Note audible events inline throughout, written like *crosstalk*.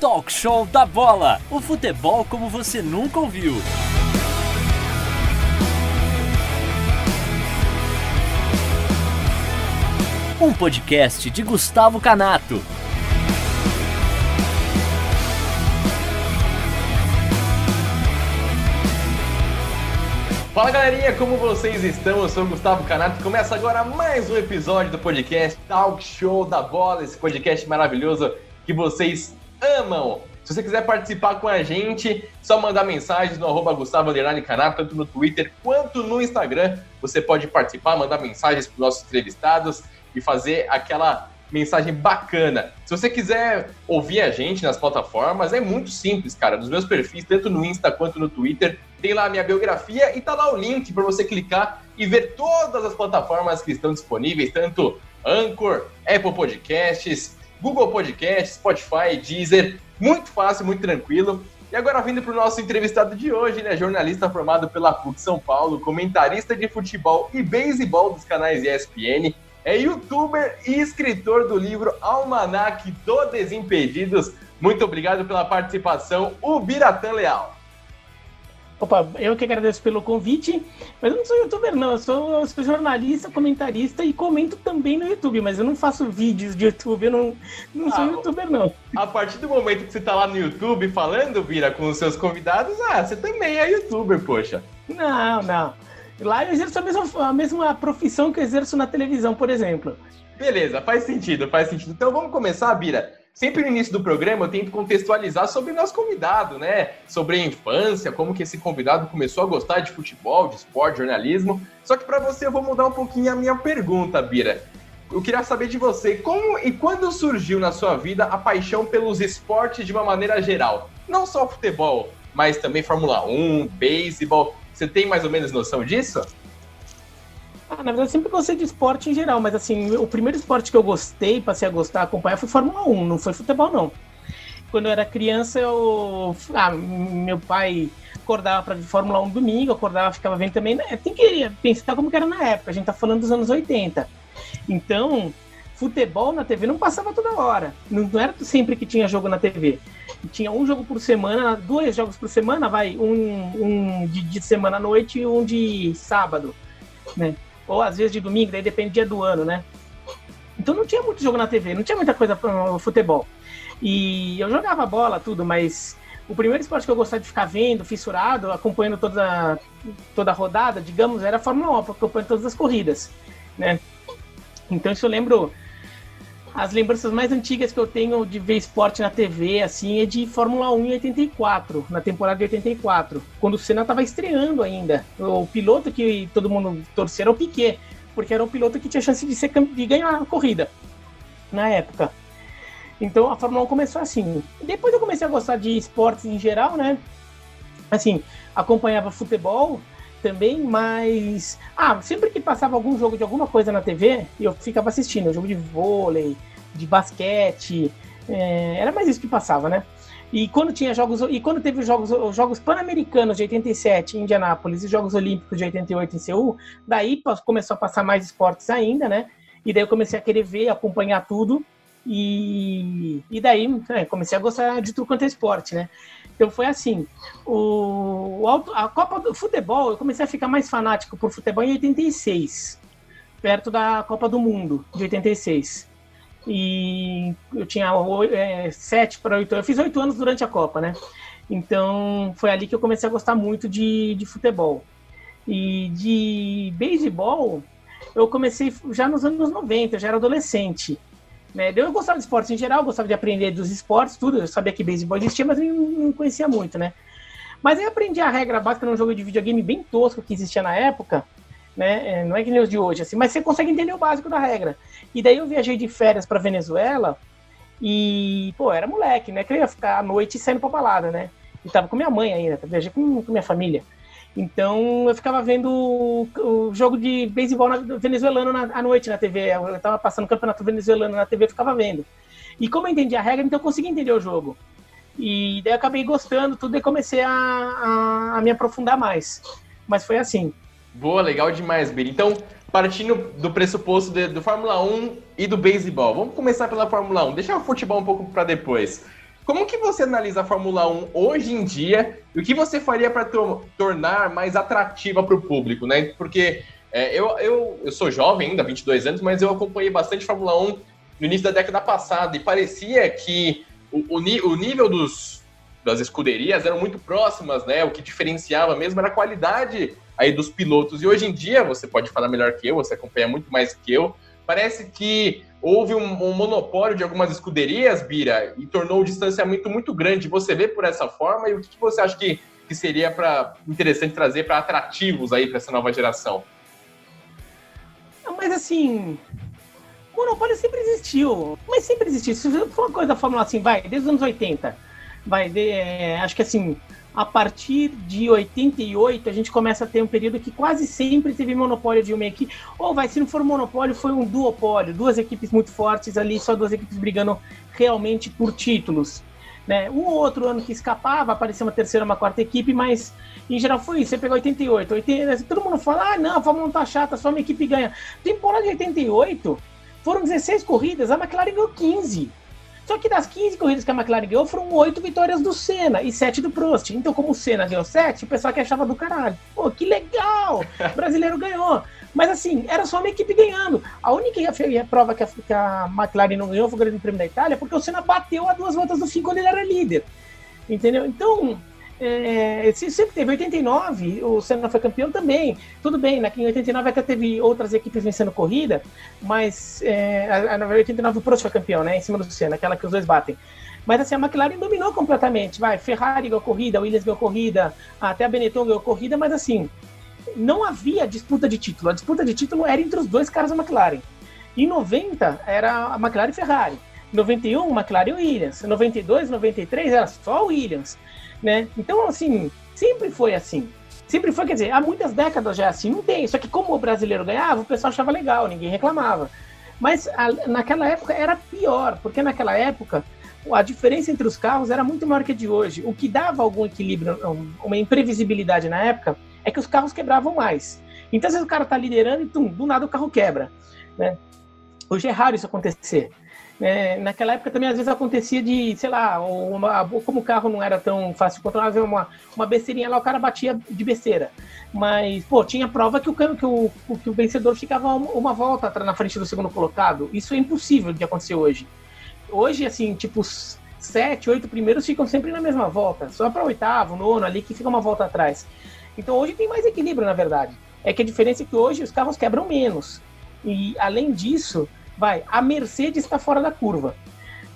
Talk Show da Bola. O futebol como você nunca ouviu. Um podcast de Gustavo Canato. Fala galerinha, como vocês estão? Eu sou o Gustavo Canato. Começa agora mais um episódio do podcast Talk Show da Bola, esse podcast maravilhoso que vocês amam. Se você quiser participar com a gente, só mandar mensagens no arroba Gustavo Canato, tanto no Twitter quanto no Instagram. Você pode participar, mandar mensagens para os nossos entrevistados e fazer aquela mensagem bacana. Se você quiser ouvir a gente nas plataformas, é muito simples, cara. Nos meus perfis, tanto no Insta quanto no Twitter, tem lá a minha biografia e tá lá o link para você clicar e ver todas as plataformas que estão disponíveis, tanto Anchor, Apple Podcasts, Google Podcasts, Spotify, Deezer. Muito fácil, muito tranquilo. E agora vindo para o nosso entrevistado de hoje, né? Jornalista formado pela PUC São Paulo, comentarista de futebol e beisebol dos canais ESPN, é youtuber e escritor do livro Almanac do Desimpedidos. Muito obrigado pela participação, o Biratã Leal. Opa, eu que agradeço pelo convite, mas eu não sou youtuber não, eu sou, eu sou, jornalista, comentarista e comento também no YouTube, mas eu não faço vídeos de YouTube, eu não, não sou ah, youtuber não. A partir do momento que você tá lá no YouTube falando, Vira, com os seus convidados, ah, você também é youtuber, poxa. Não, não. Lá eu exerço a mesma, a mesma profissão que eu exerço na televisão, por exemplo. Beleza, faz sentido, faz sentido. Então vamos começar, Bira. Sempre no início do programa eu tento contextualizar sobre o nosso convidado, né? Sobre a infância, como que esse convidado começou a gostar de futebol, de esporte, jornalismo. Só que para você eu vou mudar um pouquinho a minha pergunta, Bira. Eu queria saber de você, como e quando surgiu na sua vida a paixão pelos esportes de uma maneira geral? Não só futebol, mas também Fórmula 1, beisebol. Você tem mais ou menos noção disso? Ah, na verdade, eu sempre gostei de esporte em geral, mas assim, o primeiro esporte que eu gostei, passei a gostar, acompanhar, foi Fórmula 1, não foi futebol, não. Quando eu era criança, eu. Ah, meu pai acordava para ver Fórmula 1 domingo, acordava, ficava vendo também. Né? Tem que pensar como que era na época, a gente tá falando dos anos 80. Então, futebol na TV não passava toda hora. Não, não era sempre que tinha jogo na TV tinha um jogo por semana, dois jogos por semana, vai, um, um de, de, semana à noite e um de sábado, né? Ou às vezes de domingo, daí dependia do ano, né? Então não tinha muito jogo na TV, não tinha muita coisa para futebol. E eu jogava bola, tudo, mas o primeiro esporte que eu gostava de ficar vendo, fissurado, acompanhando toda, toda a rodada, digamos, era a Fórmula 1, acompanhando todas as corridas, né? Então isso eu lembro as lembranças mais antigas que eu tenho de ver esporte na TV, assim, é de Fórmula 1 em 84, na temporada de 84, quando o Senna estava estreando ainda. O piloto que todo mundo torcia era o Piquet, porque era o piloto que tinha chance de, ser, de ganhar a corrida na época. Então a Fórmula 1 começou assim. Depois eu comecei a gostar de esportes em geral, né? Assim, acompanhava futebol também, mas. Ah, sempre que passava algum jogo de alguma coisa na TV, eu ficava assistindo. Jogo de vôlei, de basquete. É, era mais isso que passava, né? E quando tinha jogos. E quando teve os jogos, os jogos Pan-Americanos de 87 em Indianápolis e Jogos Olímpicos de 88 em Seul, daí começou a passar mais esportes ainda, né? E daí eu comecei a querer ver, acompanhar tudo. E, e daí é, comecei a gostar de tudo quanto é esporte, né? Então foi assim, o, a Copa do Futebol, eu comecei a ficar mais fanático por futebol em 86, perto da Copa do Mundo de 86. E eu tinha é, sete para oito, eu fiz oito anos durante a Copa, né? Então foi ali que eu comecei a gostar muito de, de futebol. E de beisebol, eu comecei já nos anos 90, eu já era adolescente. Né? Eu gostava de esportes em geral, gostava de aprender dos esportes, tudo. Eu sabia que beisebol existia, mas não conhecia muito, né? Mas eu aprendi a regra básica num jogo de videogame bem tosco que existia na época, né? É, não é que nem os de hoje, assim, mas você consegue entender o básico da regra. E daí eu viajei de férias para Venezuela e, pô, era moleque, né? Que eu ia ficar à noite saindo pra balada, né? E tava com minha mãe ainda, viajei com, com minha família. Então eu ficava vendo o, o jogo de beisebol venezuelano na, à noite na TV. Eu estava passando o campeonato venezuelano na TV, eu ficava vendo. E como eu entendi a regra, então eu consegui entender o jogo. E daí eu acabei gostando, tudo e comecei a, a, a, me aprofundar mais. Mas foi assim. Boa, legal demais, Bira. Então, partindo do pressuposto de, do Fórmula 1 e do beisebol, vamos começar pela Fórmula 1. Deixa o futebol um pouco para depois. Como que você analisa a Fórmula 1 hoje em dia e o que você faria para tornar mais atrativa para o público, né? Porque é, eu, eu, eu sou jovem ainda, 22 anos, mas eu acompanhei bastante Fórmula 1 no início da década passada e parecia que o, o, o nível dos, das escuderias eram muito próximas, né? O que diferenciava mesmo era a qualidade aí dos pilotos. E hoje em dia, você pode falar melhor que eu, você acompanha muito mais que eu, parece que houve um, um, monopólio de algumas escuderias, Bira, e tornou o distanciamento muito grande. Você vê por essa forma e o que, que você acha que, que seria para interessante trazer para atrativos aí para essa nova geração? Mas assim, monopólio sempre existiu, mas sempre existiu. Se for uma coisa da Fórmula assim, vai, desde os anos 80, vai, de, é, acho que assim, a partir de 88, a gente começa a ter um período que quase sempre teve monopólio de uma equipe. Ou vai, se não for monopólio, foi um duopólio. Duas equipes muito fortes ali, só duas equipes brigando realmente por títulos. Né? Um ou outro ano que escapava, aparecia uma terceira, uma quarta equipe, mas em geral foi isso. Você pegou 88, 80, todo mundo fala, ah, não, 1 tá chata, só uma equipe ganha. Temporada de 88, foram 16 corridas, a McLaren ganhou 15. Só que das 15 corridas que a McLaren ganhou, foram 8 vitórias do Senna e 7 do Prost. Então, como o Senna ganhou 7, o pessoal que achava do caralho. Pô, que legal! O brasileiro ganhou. Mas assim, era só uma equipe ganhando. A única prova que a, McLaren não ganhou foi o Grande Prêmio da Itália, porque o Senna bateu a duas voltas do fim quando ele era líder. Entendeu? Então, é, sempre teve 89, o Senna foi campeão também. Tudo bem, né, em 89 até teve outras equipes vencendo corrida, mas é, a, a, 89 o Prost foi campeão, né? Em cima do Senna, aquela que os dois batem. Mas assim, a McLaren dominou completamente. Vai, Ferrari ganhou corrida, Williams ganhou corrida, até a Benetton ganhou corrida, mas assim, não havia disputa de título. A disputa de título era entre os dois caras da McLaren. Em 90 era a McLaren e Ferrari. Em 91, McLaren e Williams. Em 92, 93 era só Williams né? Então, assim, sempre foi assim. Sempre foi, quer dizer, há muitas décadas já é assim, não tem. Só que como o brasileiro ganhava, o pessoal achava legal, ninguém reclamava. Mas a, naquela época era pior, porque naquela época a diferença entre os carros era muito maior que a de hoje. O que dava algum equilíbrio, uma imprevisibilidade na época, é que os carros quebravam mais. Então, às vezes o cara tá liderando e tum, do nada o carro quebra. Né? Hoje é raro isso acontecer. É, naquela época também às vezes acontecia de, sei lá, uma, como o carro não era tão fácil de controlar, uma, uma besteirinha lá, o cara batia de besteira. Mas, pô, tinha prova que o, que o, que o vencedor ficava uma, volta na frente do segundo colocado. Isso é impossível de acontecer hoje. Hoje, assim, tipo, sete, oito primeiros ficam sempre na mesma volta. Só para oitavo, nono ali, que fica uma volta atrás. Então hoje tem mais equilíbrio, na verdade. É que a diferença é que hoje os carros quebram menos. E além disso, vai, a Mercedes está fora da curva.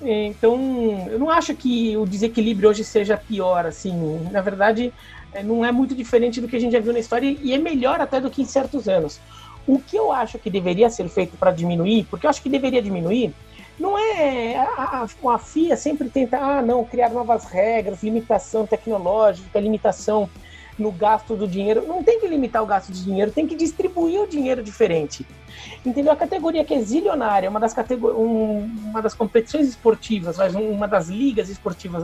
Então, eu não acho que o desequilíbrio hoje seja pior, assim. Na verdade, é, não é muito diferente do que a gente já viu na história e é melhor até do que em certos anos. O que eu acho que deveria ser feito para diminuir, porque eu acho que deveria diminuir, não é. A, a, a FIA sempre tenta, ah, não, criar novas regras, limitação tecnológica, limitação no gasto do dinheiro. Não tem que limitar o gasto de dinheiro, tem que distribuir o dinheiro diferente. Entendeu? A categoria que é zilionária, uma das, categor... um, uma das competições esportivas, uma das ligas esportivas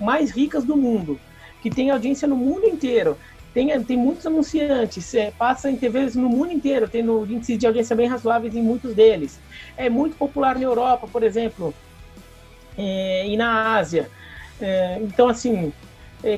mais ricas do mundo, que tem audiência no mundo inteiro, tem, tem muitos anunciantes, é, passa em TVs no mundo inteiro, tem índices de audiência bem razoáveis em muitos deles. É muito popular na Europa, por exemplo, é, e na Ásia. É, então, assim, é,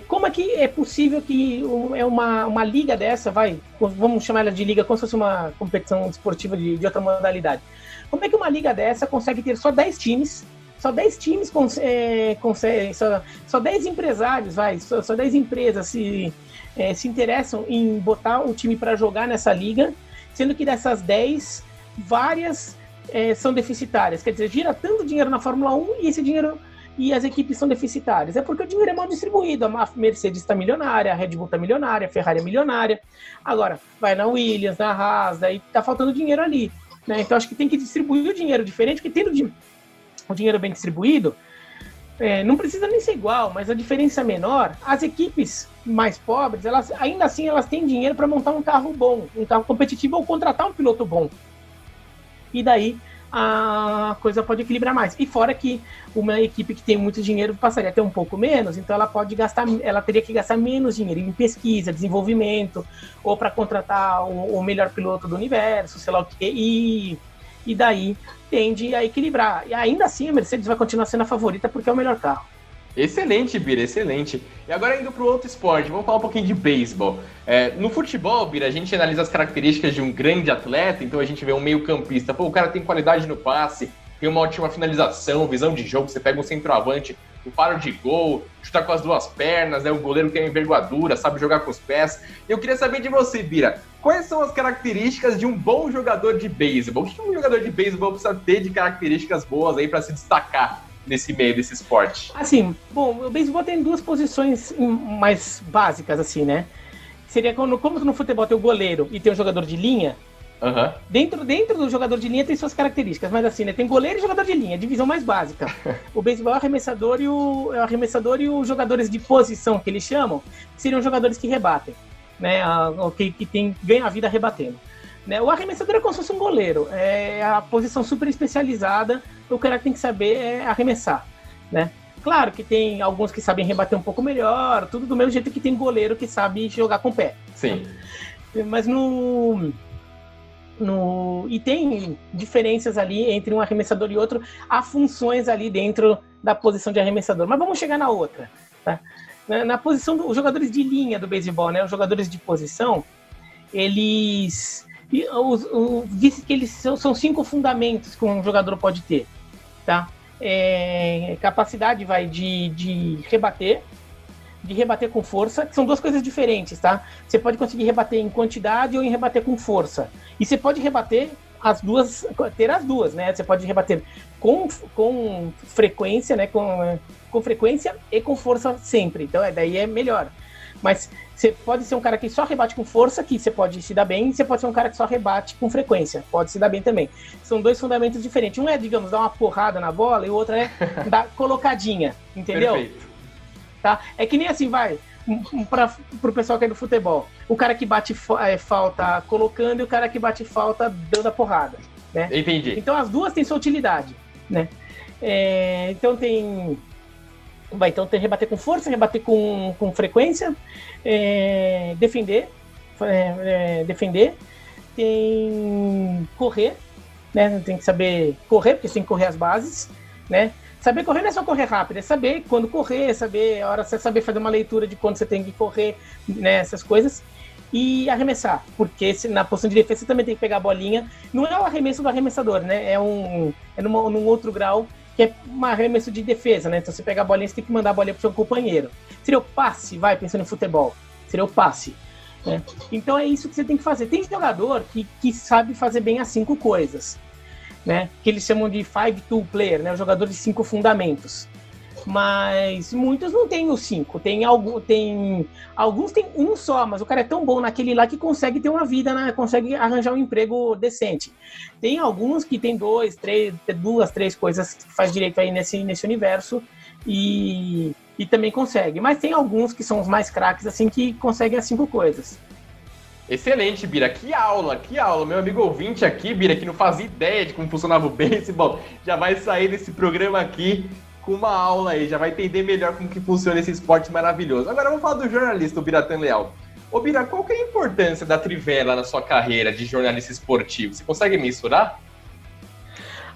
como é que é possível que é uma, uma liga dessa, vai, vamos chamar ela de liga como se fosse uma competição esportiva de, de outra modalidade. Como é que uma liga dessa consegue ter só 10 times, só 10 times é, consegue, só, só 10 empresários, vai, só, só 10 empresas se, é, se interessam em botar o time para jogar nessa liga, sendo que dessas 10, várias é, são deficitárias. Quer dizer, gira tanto dinheiro na Fórmula 1 e esse dinheiro e as equipes são deficitárias? É porque o dinheiro é mal distribuído. A Mercedes está milionária, a Red Bull está milionária, a Ferrari é milionária. Agora, vai na Williams, na Haas, daí tá faltando dinheiro ali. Né? Então acho que tem que distribuir o dinheiro diferente, porque tendo o dinheiro bem distribuído, é, não precisa nem ser igual, mas a diferença é menor. As equipes mais pobres, elas ainda assim elas têm dinheiro para montar um carro bom, um carro competitivo ou contratar um piloto bom. E daí a coisa pode equilibrar mais. E fora que uma equipe que tem muito dinheiro passaria a ter um pouco menos, então ela pode gastar, ela teria que gastar menos dinheiro em pesquisa, desenvolvimento, ou para contratar o, o, melhor piloto do universo, sei lá o quê, e, e daí tende a equilibrar. E ainda assim a Mercedes vai continuar sendo a favorita porque é o melhor carro. Excelente, Bira, excelente. E agora indo para o outro esporte, vamos falar um pouquinho de beisebol. É, no futebol, Bira, a gente analisa as características de um grande atleta, então a gente vê um meio-campista. Pô, o cara tem qualidade no passe, tem uma ótima finalização, visão de jogo, você pega um centroavante, o faro de gol, chuta com as duas pernas, né? O goleiro tem envergadura, sabe jogar com os pés. Eu queria saber de você, Bira, quais são as características de um bom jogador de beisebol? O que um jogador de beisebol precisa ter de características boas aí para se destacar? Nesse meio desse esporte? Assim, bom, o beisebol tem duas posições mais básicas, assim, né? Seria como, como no futebol tem o goleiro e tem o jogador de linha. Uhum. Dentro, dentro do jogador de linha tem suas características, mas assim, né? Tem goleiro e jogador de linha, divisão mais básica. *laughs* o beisebol é o arremessador e o, é o arremessador e os jogadores de posição que eles chamam, seriam jogadores que rebatem, né? Que, que tem, ganham a vida rebatendo. Né? O arremessador é como se fosse um goleiro, é a posição super especializada, o cara tem que saber é arremessar, né? Claro que tem alguns que sabem rebater um pouco melhor, tudo do mesmo jeito que tem goleiro que sabe jogar com o pé. Sim. Mas no, no e tem diferenças ali entre um arremessador e outro, há funções ali dentro da posição de arremessador. Mas vamos chegar na outra, tá? Na, na posição dos jogadores de linha do beisebol, né? Os jogadores de posição, eles os, o, disse que eles são, são, cinco fundamentos que um jogador pode ter, tá? É, capacidade vai de, de rebater, de rebater com força, que são duas coisas diferentes, tá? Você pode conseguir rebater em quantidade ou em rebater com força. E você pode rebater as duas, ter as duas, né? Você pode rebater com, com frequência, né? Com, com frequência e com força sempre. Então, é, daí é melhor. Mas você pode ser um cara que só rebate com força, que você pode se dar bem, e você pode ser um cara que só rebate com frequência, pode se dar bem também. São dois fundamentos diferentes. Um é, digamos, dar uma porrada na bola, e o outro é *laughs* dar colocadinha, entendeu? Perfeito. Tá? É que nem assim, vai, para o pessoal que é do futebol. O cara que bate é, falta colocando e o cara que bate falta dando a porrada. Né? Entendi. Então as duas têm sua utilidade. Né? É, então tem Vai então ter rebater com força, rebater com, com frequência, é, defender, é, é, defender, tem correr, né? Tem que saber correr, porque tem que correr as bases, né? Saber correr não é só correr rápido, é saber quando correr, é saber a hora você saber fazer uma leitura de quando você tem que correr, né? Essas coisas. E arremessar, porque na posição de defesa você também tem que pegar a bolinha. Não é o arremesso do arremessador, né? É um é numa, num outro grau que é um arremesso de defesa, né? Então você pega a bolinha, você tem que mandar a bolinha pro seu companheiro. Seria o passe, vai, pensando em futebol. Seria o passe. Né? Então é isso que você tem que fazer. Tem jogador que, que sabe fazer bem as cinco coisas, né? Que eles chamam de five tool player, né? O jogador de cinco fundamentos mas muitos não têm os cinco. Tem, algum, tem alguns tem um só, mas o cara é tão bom naquele lá que consegue ter uma vida, né? consegue arranjar um emprego decente. Tem alguns que tem dois, três, duas, três coisas que faz direito aí nesse, nesse universo e, e também consegue. Mas tem alguns que são os mais craques assim que conseguem as cinco coisas. Excelente, Bira. Que aula, que aula. Meu amigo ouvinte aqui, Bira, que não fazia ideia de como funcionava o beisebol, já vai sair desse programa aqui com uma aula aí, já vai entender melhor como que funciona esse esporte maravilhoso. Agora vamos falar do jornalista, o Biratan Leal. Ô Bira, qual que é a importância da Trivela na sua carreira de jornalista esportivo? Você consegue mensurar?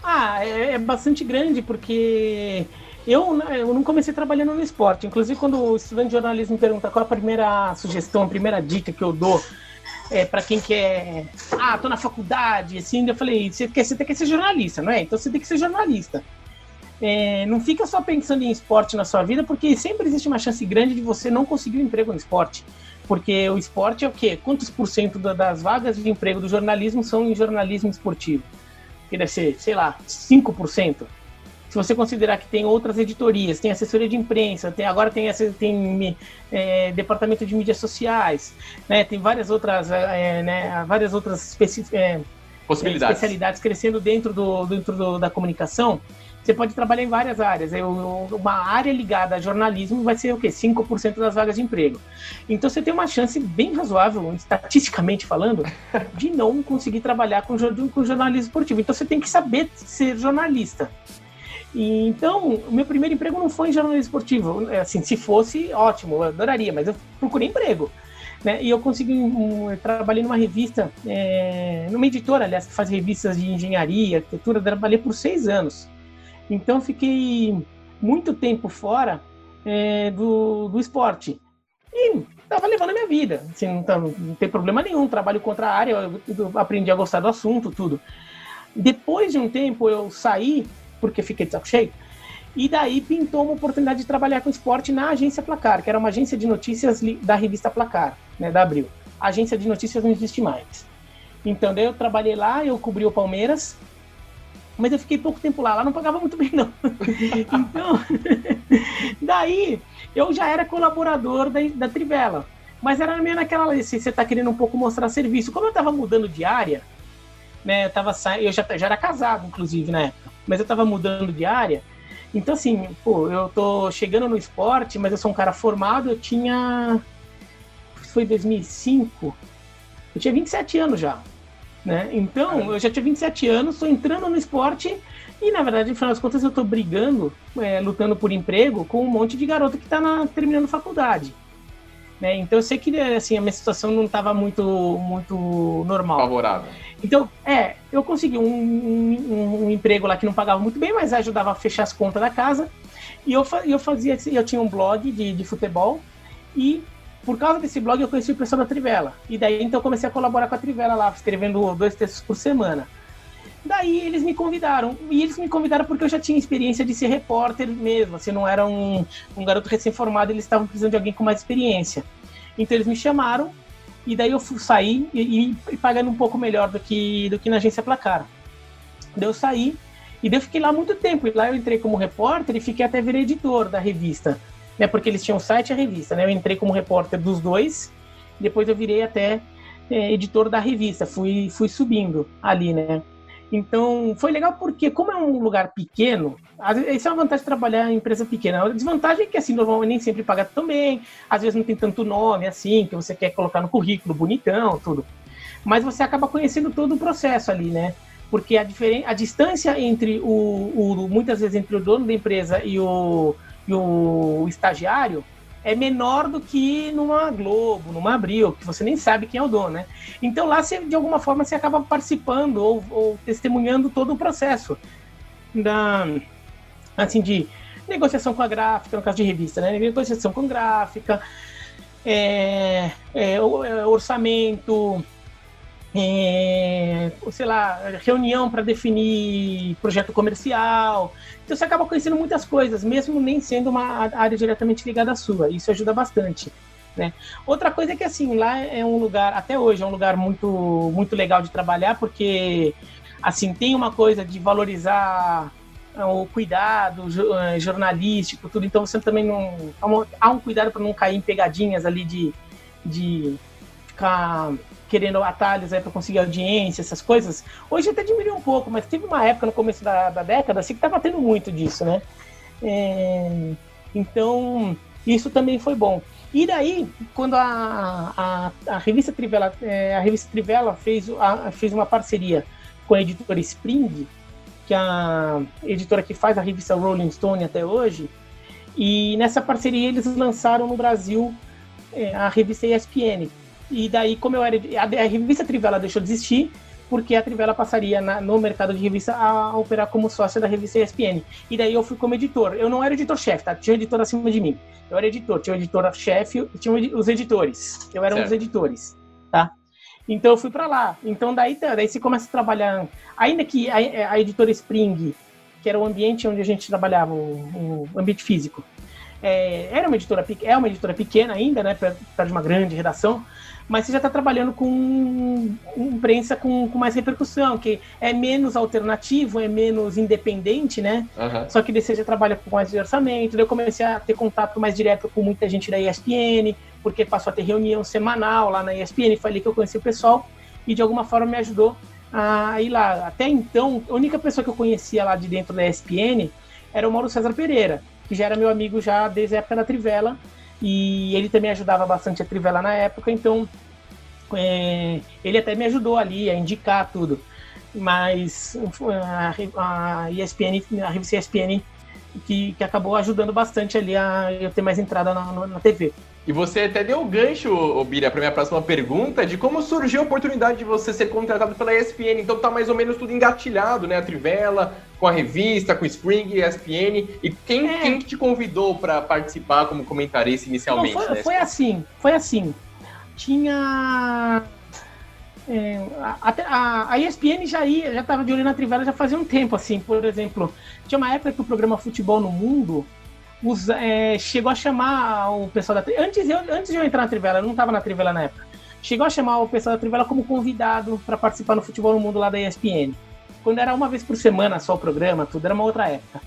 Ah, é, é bastante grande, porque eu, eu não comecei trabalhando no esporte. Inclusive, quando o estudante de jornalismo me pergunta qual a primeira sugestão, a primeira dica que eu dou é, para quem quer. Ah, tô na faculdade, assim, eu falei: você, quer, você tem que ser jornalista, não é? Então você tem que ser jornalista é, não fica só pensando em esporte na sua vida, porque sempre existe uma chance grande de você não conseguir um emprego no esporte. Porque o esporte é o quê? Quantos por cento das vagas de emprego do jornalismo são em jornalismo esportivo? Que deve ser, sei lá, 5%. Se você considerar que tem outras editorias, tem assessoria de imprensa, tem, agora tem, tem é, departamento de mídias sociais, né, tem várias outras, é, né, várias outras é, possibilidades. especialidades crescendo dentro, do, dentro do, da comunicação, você pode trabalhar em várias áreas. Eu, uma área ligada a jornalismo vai ser o quê? 5% das vagas de emprego. Então você tem uma chance bem razoável, estatisticamente falando, *laughs* de não conseguir trabalhar com, com jornalismo esportivo. Então você tem que saber ser jornalista. E, então, o meu primeiro emprego não foi em jornalismo esportivo. Assim, se fosse, ótimo, eu adoraria, mas eu procurei emprego. Né? E eu consegui, um, eu trabalhei numa revista, é, numa editora, aliás, que faz revistas de engenharia, arquitetura, trabalhei por seis anos. Então fiquei muito tempo fora é, do, do esporte. E estava levando a minha vida. Assim, não, tá, não, tem problema nenhum, trabalho contra a área, eu, eu aprendi a gostar do assunto, tudo. Depois de um tempo eu saí, porque fiquei de saco cheio, e daí pintou uma oportunidade de trabalhar com esporte na agência Placar, que era uma agência de notícias da revista Placar, né, da Abril. A agência de notícias não existe mais. Então, daí eu trabalhei lá, eu cobri o Palmeiras, mas eu fiquei pouco tempo lá, lá não pagava muito bem, não. *laughs* então, *laughs* daí eu já era colaborador da, da Trivela, mas era meio naquela, se você tá querendo um pouco mostrar serviço. Como eu tava mudando de área, né, eu tava eu já, já era casado, inclusive, na época, mas eu tava mudando de área, então assim, pô, eu tô chegando no esporte, mas eu sou um cara formado, eu tinha, foi 2005, eu tinha 27 anos já. Né? Então, eu já tinha 27 anos, estou entrando no esporte e, na verdade, no final das contas, eu estou brigando, é, lutando por emprego com um monte de garoto que está terminando faculdade. Né? Então, eu sei que assim, a minha situação não estava muito, muito normal. Favorável. Então, é, eu consegui um, um, um, emprego lá que não pagava muito bem, mas ajudava a fechar as contas da casa. E eu, eu fazia, eu tinha um blog de, de futebol e por causa desse blog eu conheci o pessoal da Trivela. E daí então eu comecei a colaborar com a Trivela lá, escrevendo dois textos por semana. Daí eles me convidaram. E eles me convidaram porque eu já tinha experiência de ser repórter mesmo. Assim, não era um, um garoto recém-formado, eles estavam precisando de alguém com mais experiência. Então eles me chamaram. E daí eu sair e, e, pagando um pouco melhor do que, do que na agência Placar. Daí eu saí e daí eu fiquei lá muito tempo. E lá eu entrei como repórter e fiquei até vir editor da revista né? Porque eles tinham site e a revista, né? Eu entrei como repórter dos dois, depois eu virei até é, editor da revista, fui, fui subindo ali, né? Então, foi legal porque, como é um lugar pequeno, isso é uma vantagem de trabalhar em empresa pequena. A desvantagem é que, assim, normalmente nem sempre paga tão bem, às vezes não tem tanto nome, assim, que você quer colocar no currículo, bonitão, tudo. Mas você acaba conhecendo todo o processo ali, né? Porque a, diferen... a distância entre o, o, muitas vezes, entre o dono da empresa e o, e o estagiário é menor do que numa Globo, numa Abril, que você nem sabe quem é o dono, né? Então lá, você, de alguma forma, você acaba participando ou, ou testemunhando todo o processo da, assim, de negociação com a gráfica, no caso de revista, né? Negociação com gráfica, é, é, é orçamento, é, sei lá, reunião para definir projeto comercial. Então você acaba conhecendo muitas coisas, mesmo nem sendo uma área diretamente ligada à sua. Isso ajuda bastante. Né? Outra coisa é que assim lá é um lugar, até hoje é um lugar muito muito legal de trabalhar porque assim tem uma coisa de valorizar ah, o cuidado eh, jornalístico, tudo. Então você também não há um cuidado para não cair em pegadinhas ali de, de ficar querendo atalhos aí para conseguir audiência, essas coisas. Hoje até diminuiu um pouco, mas teve uma época no começo da, da década assim, que estava tendo muito disso, né? É, então, isso também foi bom. E daí, quando a, a, a revista Trivela, é, a revista Trivela fez, a, fez uma parceria com a editora Spring, que é a editora que faz a revista Rolling Stone até hoje, e nessa parceria eles lançaram no Brasil é, a revista ESPN, e daí, como eu era. A, a revista Trivela deixou de existir, porque a Trivela passaria na, no mercado de revista a operar como sócia da revista ESPN. E daí eu fui como editor. Eu não era editor-chefe, tá? Tinha um editor acima de mim. Eu era editor, tinha o editor-chefe, tinha os editores. Eu era certo. um dos editores, tá? Então eu fui para lá. Então daí, tá, daí você começa a trabalhar. Ainda que a, a editora Spring, que era o ambiente onde a gente trabalhava, o, o ambiente físico, é, era uma editora, é uma editora pequena ainda, né? Perto de uma grande redação mas você já está trabalhando com imprensa com, com, mais repercussão, que é menos alternativo, é menos independente, né? Uhum. Só que você já trabalha com mais orçamento. eu comecei a ter contato mais direto com muita gente da ESPN, porque passou a ter reunião semanal lá na ESPN, foi ali que eu conheci o pessoal e de alguma forma me ajudou Aí lá, até então, a única pessoa que eu conhecia lá de dentro da ESPN era o Mauro César Pereira, que já era meu amigo já desde a época da Trivela, e ele também ajudava bastante a Trivela na época, então é, ele até me ajudou ali a indicar tudo. Mas a, a ESPN, a revista ESPN, que, que acabou ajudando bastante ali a eu ter mais entrada na, na TV. E você até deu o gancho, Bira, para minha próxima pergunta, de como surgiu a oportunidade de você ser contratado pela ESPN. Então tá mais ou menos tudo engatilhado, né? A Trivela, com a revista, com o Spring, ESPN. E quem, é. quem te convidou para participar como comentarista inicialmente? Não, foi, né? foi assim, foi assim. Tinha é, a, a, a, ESPN já ia, já estava de olho na Trivela já fazia um tempo, assim, por exemplo, tinha uma época que o programa Futebol no Mundo usa, é, chegou a chamar o pessoal da antes eu antes de eu entrar na Trivela, eu não estava na Trivela na época. Chegou a chamar o pessoal da Trivela como convidado para participar no Futebol no Mundo lá da ESPN. Quando era uma vez por semana só o programa, tudo era uma outra época.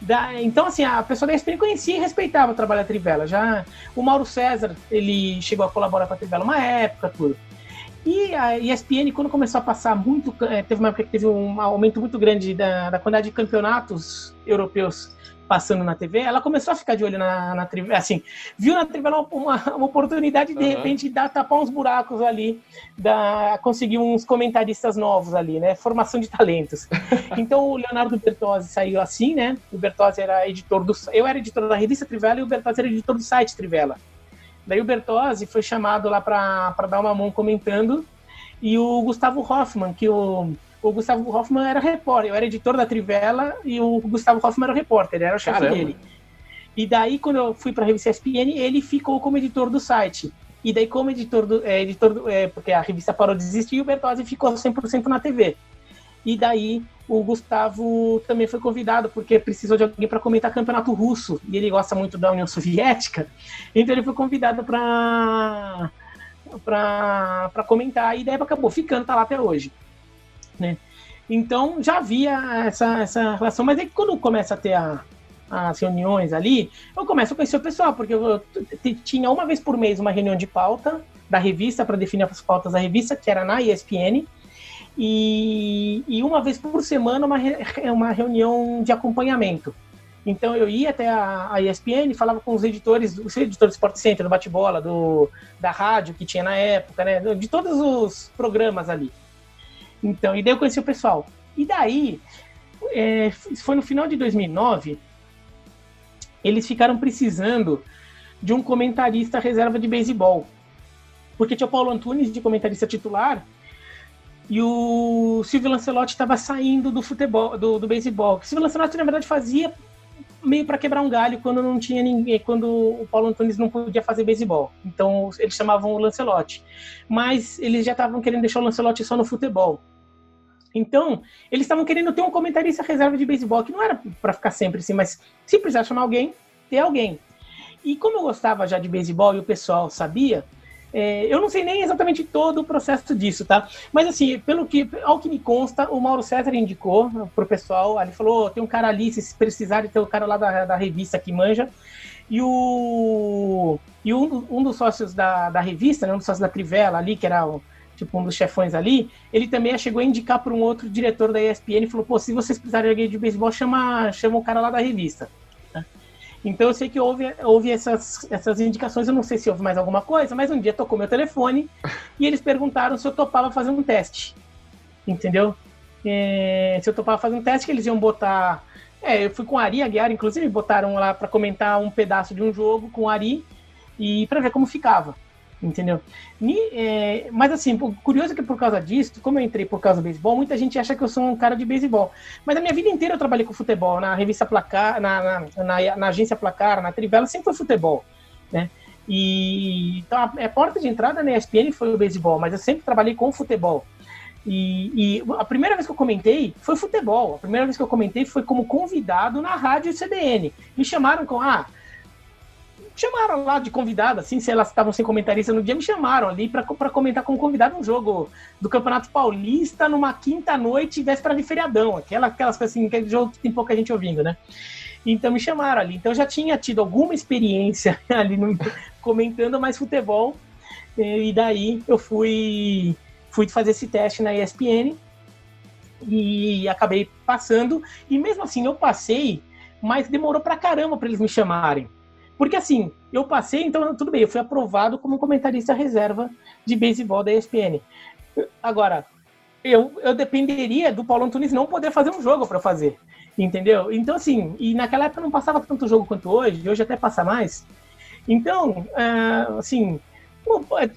Da, então, assim, a pessoa da ESPN conhecia e respeitava o trabalho da Trivela. Já o Mauro César, ele chegou a colaborar com a Trivela uma época, tudo. E a ESPN, quando começou a passar muito, é, teve uma época que teve um aumento muito grande da, da quantidade de campeonatos europeus passando na TV, ela começou a ficar de olho na, na TV, assim, viu na TV uma, uma oportunidade de, uhum. repente, dar, tapar uns buracos ali, da, conseguir uns comentaristas novos ali, né? Formação de talentos. *laughs* então o Leonardo Bertozzi saiu assim, né? O Bertozzi era editor do. Eu era editor da revista Trivela e o Bertozzi era editor do site Trivela. Daí o Bertozzi foi chamado lá para dar uma mão comentando, e o Gustavo Hoffman, que o o Gustavo Hoffman era repórter, eu era editor da Trivela e o Gustavo Hoffman era o repórter, era o chefe dele. E daí, quando eu fui para a revista ESPN, ele ficou como editor do site. E daí, como editor do. É, editor do é, porque a revista parou de existir e o Bertozzi ficou 100% na TV. E daí, o Gustavo também foi convidado, porque precisou de alguém para comentar campeonato russo. E ele gosta muito da União Soviética. *laughs* Então, ele foi convidado para para comentar. E daí acabou ficando, tá lá até hoje né? Então já havia essa, essa relação, mas aí quando começa a ter a, as reuniões ali, eu começo a conhecer o pessoal, porque eu tinha uma vez por mês uma reunião de pauta da revista para definir as pautas da revista, que era na ESPN, e, e uma vez por semana uma, uma reunião de acompanhamento. Então eu ia até a, a ESPN, falava com os editores, os editores do Sport Center, do bate-bola, do, da rádio que tinha na época, né, de todos os programas ali. Então, e daí eu conheci o pessoal. E daí, é, foi no final de 2009, eles ficaram precisando de um comentarista reserva de beisebol. Porque tinha o Paulo Antunes de comentarista titular e o Silvio Lancelotti estava saindo do futebol, do, do beisebol. O Silvio Lancelotti, na verdade, fazia meio para quebrar um galho quando não tinha ninguém, quando o Paulo Antunes não podia fazer beisebol. Então eles chamavam o Lancelotti. Mas eles já estavam querendo deixar o Lancelotti só no futebol. Então, eles estavam querendo ter um comentarista reserva de beisebol, que não era para ficar sempre assim, mas se precisar chamar alguém, ter alguém. E como eu gostava já de beisebol e o pessoal sabia, é, eu não sei nem exatamente todo o processo disso, tá? Mas assim, pelo que, ao que me consta, o Mauro César indicou pro pessoal, ele falou, tem um cara ali, se precisar, tem um cara lá da, da revista que manja. E o e um, um dos sócios da, da revista, né, um dos sócios da Trivela ali, que era o, tipo um dos chefões ali, ele também chegou a indicar para um outro diretor da ESPN e falou: pô, se vocês precisarem de alguém de beisebol, chama, chama o cara lá da revista. Então eu sei que houve, houve essas, essas indicações, eu não sei se houve mais alguma coisa, mas um dia tocou meu telefone e eles perguntaram se eu topava fazer um teste. Entendeu? É, se eu topava fazer um teste, que eles iam botar. É, eu fui com o Ari Aguiar, inclusive, botaram lá para comentar um pedaço de um jogo com o Ari e para ver como ficava entendeu? E, é, mas assim, curioso que por causa disso, como eu entrei por causa do beisebol, muita gente acha que eu sou um cara de beisebol. Mas a minha vida inteira eu trabalhei com futebol, na revista Placar, na, na, na, na agência Placar, na Trivela, sempre foi futebol, né? E então a, a, porta de entrada na ESPN foi o beisebol, mas eu sempre trabalhei com futebol. E, e, a primeira vez que eu comentei foi futebol. A primeira vez que eu comentei foi como convidado na rádio CBN. Me chamaram com, ah, chamaram lá de convidado, assim, se elas estavam sem comentarista no dia, me chamaram ali para comentar como convidado um jogo do Campeonato Paulista numa quinta noite, véspera de feriadão. Aquela, aquelas coisas assim, aquele jogo que tem pouca gente ouvindo, né? Então me chamaram ali. Então já tinha tido alguma experiência *laughs* ali no, comentando mais futebol. E daí eu fui, fui fazer esse teste na ESPN. e acabei passando. E mesmo assim, eu passei, mas demorou pra caramba para eles me chamarem. Porque assim, eu passei, então tudo bem, eu fui aprovado como comentarista reserva de beisebol da ESPN. Agora, eu, eu dependeria do Paulo Antunes não poder fazer um jogo para fazer. Entendeu? Então, assim, e naquela época não passava tanto jogo quanto hoje, hoje até passa mais. Então, uh, assim,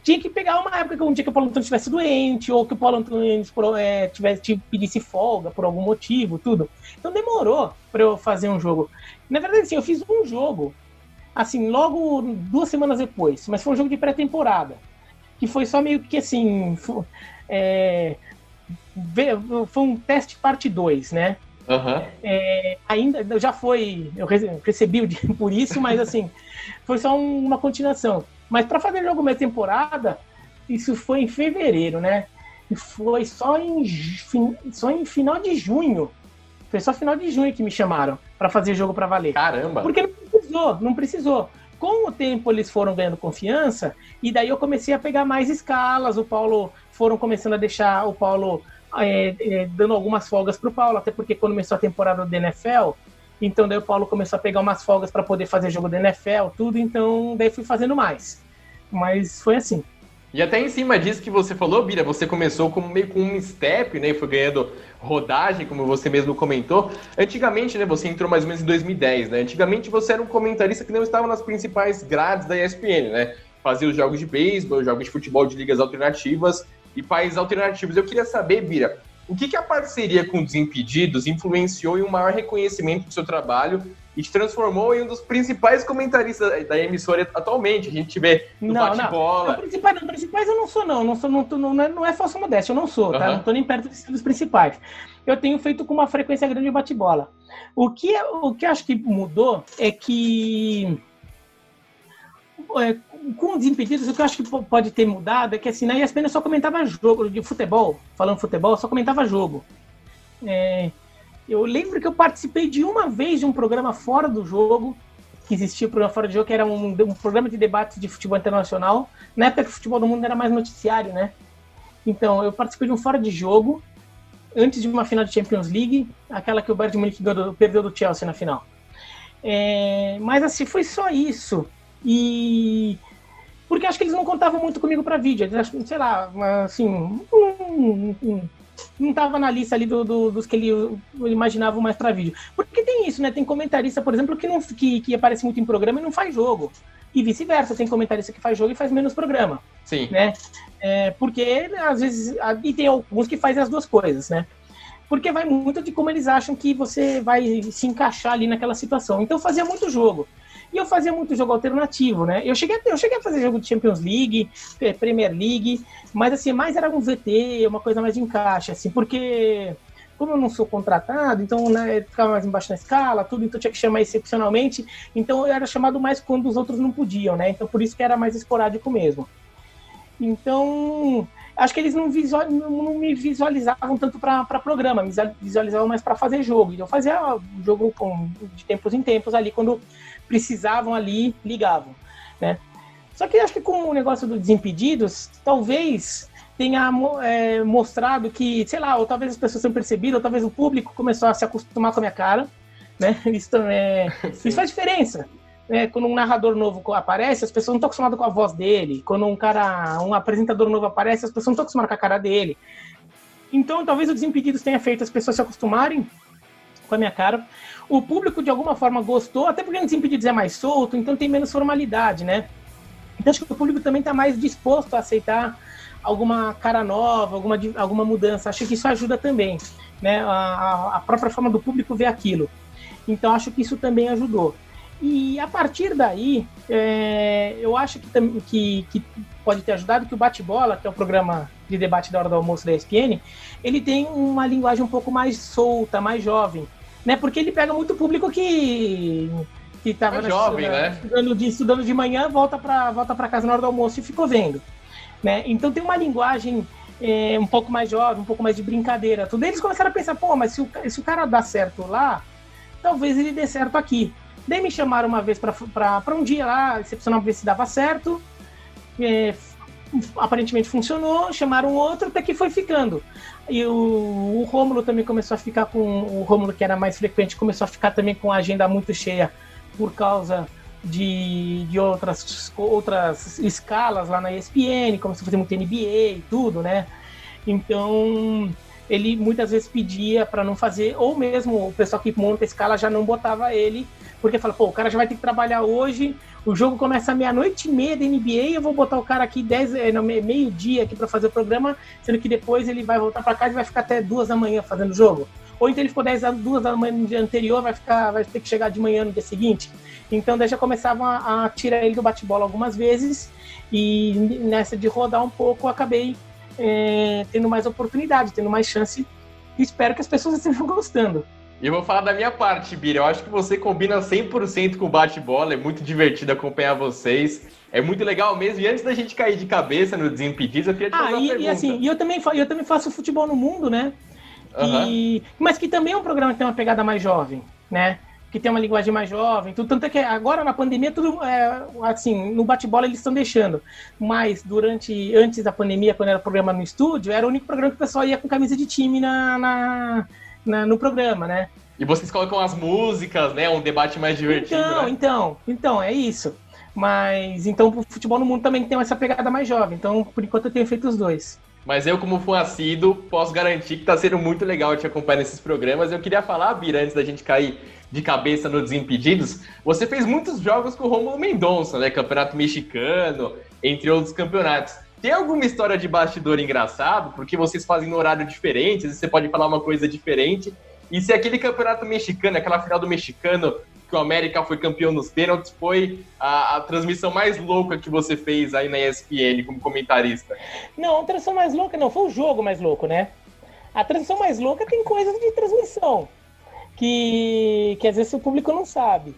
tinha que pegar uma época que um dia que o Paulo Antunes estivesse doente, ou que o Paulo Antunes é, tivesse, pedisse folga por algum motivo, tudo. Então demorou para eu fazer um jogo. Na verdade, assim, eu fiz um jogo assim, logo duas semanas depois, mas foi um jogo de pré-temporada, que foi só meio que assim, foi, é, foi um teste parte 2, né? Uhum. É, ainda já foi, eu recebi o *laughs* por isso, mas assim, foi só uma continuação. Mas para fazer jogo meia temporada, isso foi em fevereiro, né? E foi só em, só em final de junho. Foi só final de junho que me chamaram para fazer jogo para valer. Caramba! Porque não precisou, não precisou. Com o tempo eles foram ganhando confiança e daí eu comecei a pegar mais escalas. O Paulo foram começando a deixar o Paulo é, é, dando algumas folgas para o Paulo, até porque quando começou a temporada do NFL, então daí o Paulo começou a pegar umas folgas para poder fazer jogo do NFL, tudo. Então daí fui fazendo mais. Mas foi assim. E até em cima disso que você falou, Bira, você começou como meio com um step, né? E foi ganhando rodagem, como você mesmo comentou. Antigamente, né? Você entrou mais ou menos em 2010, né? Antigamente você era um comentarista que não estava nas principais grades da ESPN, né? Fazia os jogos de beisebol, jogos de futebol de ligas alternativas e países alternativos. Eu queria saber, Bira, o que, que a parceria com Desimpedidos influenciou em um maior reconhecimento do seu trabalho e te transformou em um dos principais comentaristas da emissora atualmente. A gente vê no bate-bola. Principais, não, principais eu não sou, não. Não, sou, não, não, é, não é falsa modéstia, eu não sou, tá? Não tô nem perto dos principais. Eu tenho feito com uma frequência grande de bate-bola. O que, o que acho que mudou é que. É, com Desimpedidos, o que eu acho que pode ter mudado é que assim, na ESPN eu só comentava jogo de futebol, falando futebol, eu só comentava jogo. É, eu lembro que eu participei de uma vez de um programa fora do jogo, que existia o programa fora do jogo, que era um, um programa de debate de futebol internacional. Na época que o futebol do mundo era mais noticiário, né? Então, eu participei de um fora de jogo, antes de uma final de Champions League, aquela que o Bayern de Munique perdeu do Chelsea na final. É, mas assim, foi só isso. E porque acho que eles não contavam muito comigo para vídeo. Eles, sei lá, assim, um, um, não estava na lista ali do, do, dos que ele, ele imaginava mais para vídeo. Porque tem isso, né? Tem comentarista, por exemplo, que, não, que, que aparece muito em programa e não faz jogo. E vice-versa, tem comentarista que faz jogo e faz menos programa. Sim. Né? É, porque, às vezes, e tem alguns que fazem as duas coisas, né? Porque vai muito de como eles acham que você vai se encaixar ali naquela situação. Então, fazia muito jogo. E eu fazia muito jogo alternativo, né? Eu cheguei, eu cheguei a fazer jogo de Champions League, eh, Premier League, mas assim, mais era um VT, uma coisa mais de encaixe, assim, porque como eu não sou contratado, então né, ficava mais embaixo na escala, tudo, então tinha que chamar excepcionalmente, então eu era chamado mais quando os outros não podiam, né? Então por isso que era mais esporádico mesmo. Então, acho que eles não, visual, não me visualizavam tanto para programa, me visualizavam mais para fazer jogo. E eu fazia jogo com, de tempos em tempos ali, quando precisavam ali, ligavam, né? Só que acho que com o negócio do Desimpedidos, talvez tenha é, mostrado que, sei lá, ou talvez as pessoas tenham percebido, ou talvez o público começou a se acostumar com a minha cara, né? *laughs* Isso, é, isso faz diferença. Né? Quando um narrador novo aparece, as pessoas não estão acostumadas com a voz dele. Quando um cara, um apresentador novo aparece, as pessoas não estão acostumadas com a cara dele. Então, talvez o Desimpedidos tenha feito as pessoas se acostumarem com a minha cara. O público, de alguma forma, gostou, até porque antes impedidos é mais solto, então tem menos formalidade, né? Então acho que o público também está mais disposto a aceitar alguma cara nova, alguma, alguma mudança. Acho que isso ajuda também, né? A, a própria forma do público ver aquilo. Então acho que isso também ajudou. E a partir daí, é, eu acho que, que, que, pode ter ajudado que o Bate-Bola, que é o programa de debate da hora do almoço da ESPN, ele tem uma linguagem um pouco mais solta, mais jovem né? Porque ele pega muito público que que estava é jovem, né? estudando, de, estudando de manhã, volta para volta para casa na hora do almoço e ficou vendo, né? Então tem uma linguagem é, um pouco mais jovem, um pouco mais de brincadeira. Tudo eles começaram a pensar, pô, mas se o, se o cara dá certo lá, talvez ele dê certo aqui. Daí me chamaram uma vez para um dia lá, excepcional ver se dava certo. É, aparentemente funcionou, chamaram outro, até que foi ficando. E o, o Rômulo também começou a ficar com. O Rômulo, que era mais frequente, começou a ficar também com a agenda muito cheia por causa de, de outras, outras escalas lá na ESPN, começou a fazer muito NBA e tudo, né? Então ele muitas vezes pedia para não fazer, ou mesmo o pessoal que monta a escala já não botava ele, porque fala, pô, o cara já vai ter que trabalhar hoje, o jogo começa meia-noite e meia da NBA, eu vou botar o cara aqui dez, eh, meio-dia aqui para fazer o programa, sendo que depois ele vai voltar para casa e vai ficar até duas da manhã fazendo o jogo. Ou então ele ficou 10 duas da manhã no dia anterior, vai ficar, vai ter que chegar de manhã no dia seguinte. Então daí já começavam a, a tirar ele do bate-bola algumas vezes, e nessa de rodar um pouco, acabei é, tendo mais oportunidade, tendo mais chance. Espero que as pessoas *laughs* estejam gostando. E eu vou falar da minha parte, Bira. Eu acho que você combina 100% com o bate-bola. É muito divertido acompanhar vocês. É muito legal mesmo. E antes da gente cair de cabeça no Desimpedidos, eu queria te ah, fazer uma e, pergunta. E assim, eu também, eu também faço futebol no mundo, né? Uhum. E, mas que também é um programa que tem uma pegada mais jovem, né? que tem uma linguagem mais jovem, tudo, tanto é que agora na pandemia tudo é, assim, no bate-bola eles estão deixando, mas durante antes da pandemia, quando era programa no estúdio, era o único programa que o pessoal ia com camisa de time na, na, na no programa, né? E vocês colocam as músicas, né? Um debate mais divertido. Então, né? então, então, é isso. Mas então o futebol no mundo também tem essa pegada mais jovem. Então, por enquanto eu tenho feito os dois. Mas eu, como fã assíduo, posso garantir que está sendo muito legal te acompanhar nesses programas. Eu queria falar, Bira, antes da gente cair de cabeça no Desimpedidos, você fez muitos jogos com o Romulo Mendonça, né? Campeonato mexicano, entre outros campeonatos. Tem alguma história de bastidor engraçado? Porque vocês fazem no horário diferente, você pode falar uma coisa diferente. E se aquele campeonato mexicano, aquela final do mexicano, que o América foi campeão nos pênaltis, foi a, a, transmissão mais louca que você fez aí na ESPN como comentarista? Não, a transmissão mais louca não, foi o jogo mais louco, né? A transmissão mais louca tem coisas de transmissão que, que às vezes o público não sabe.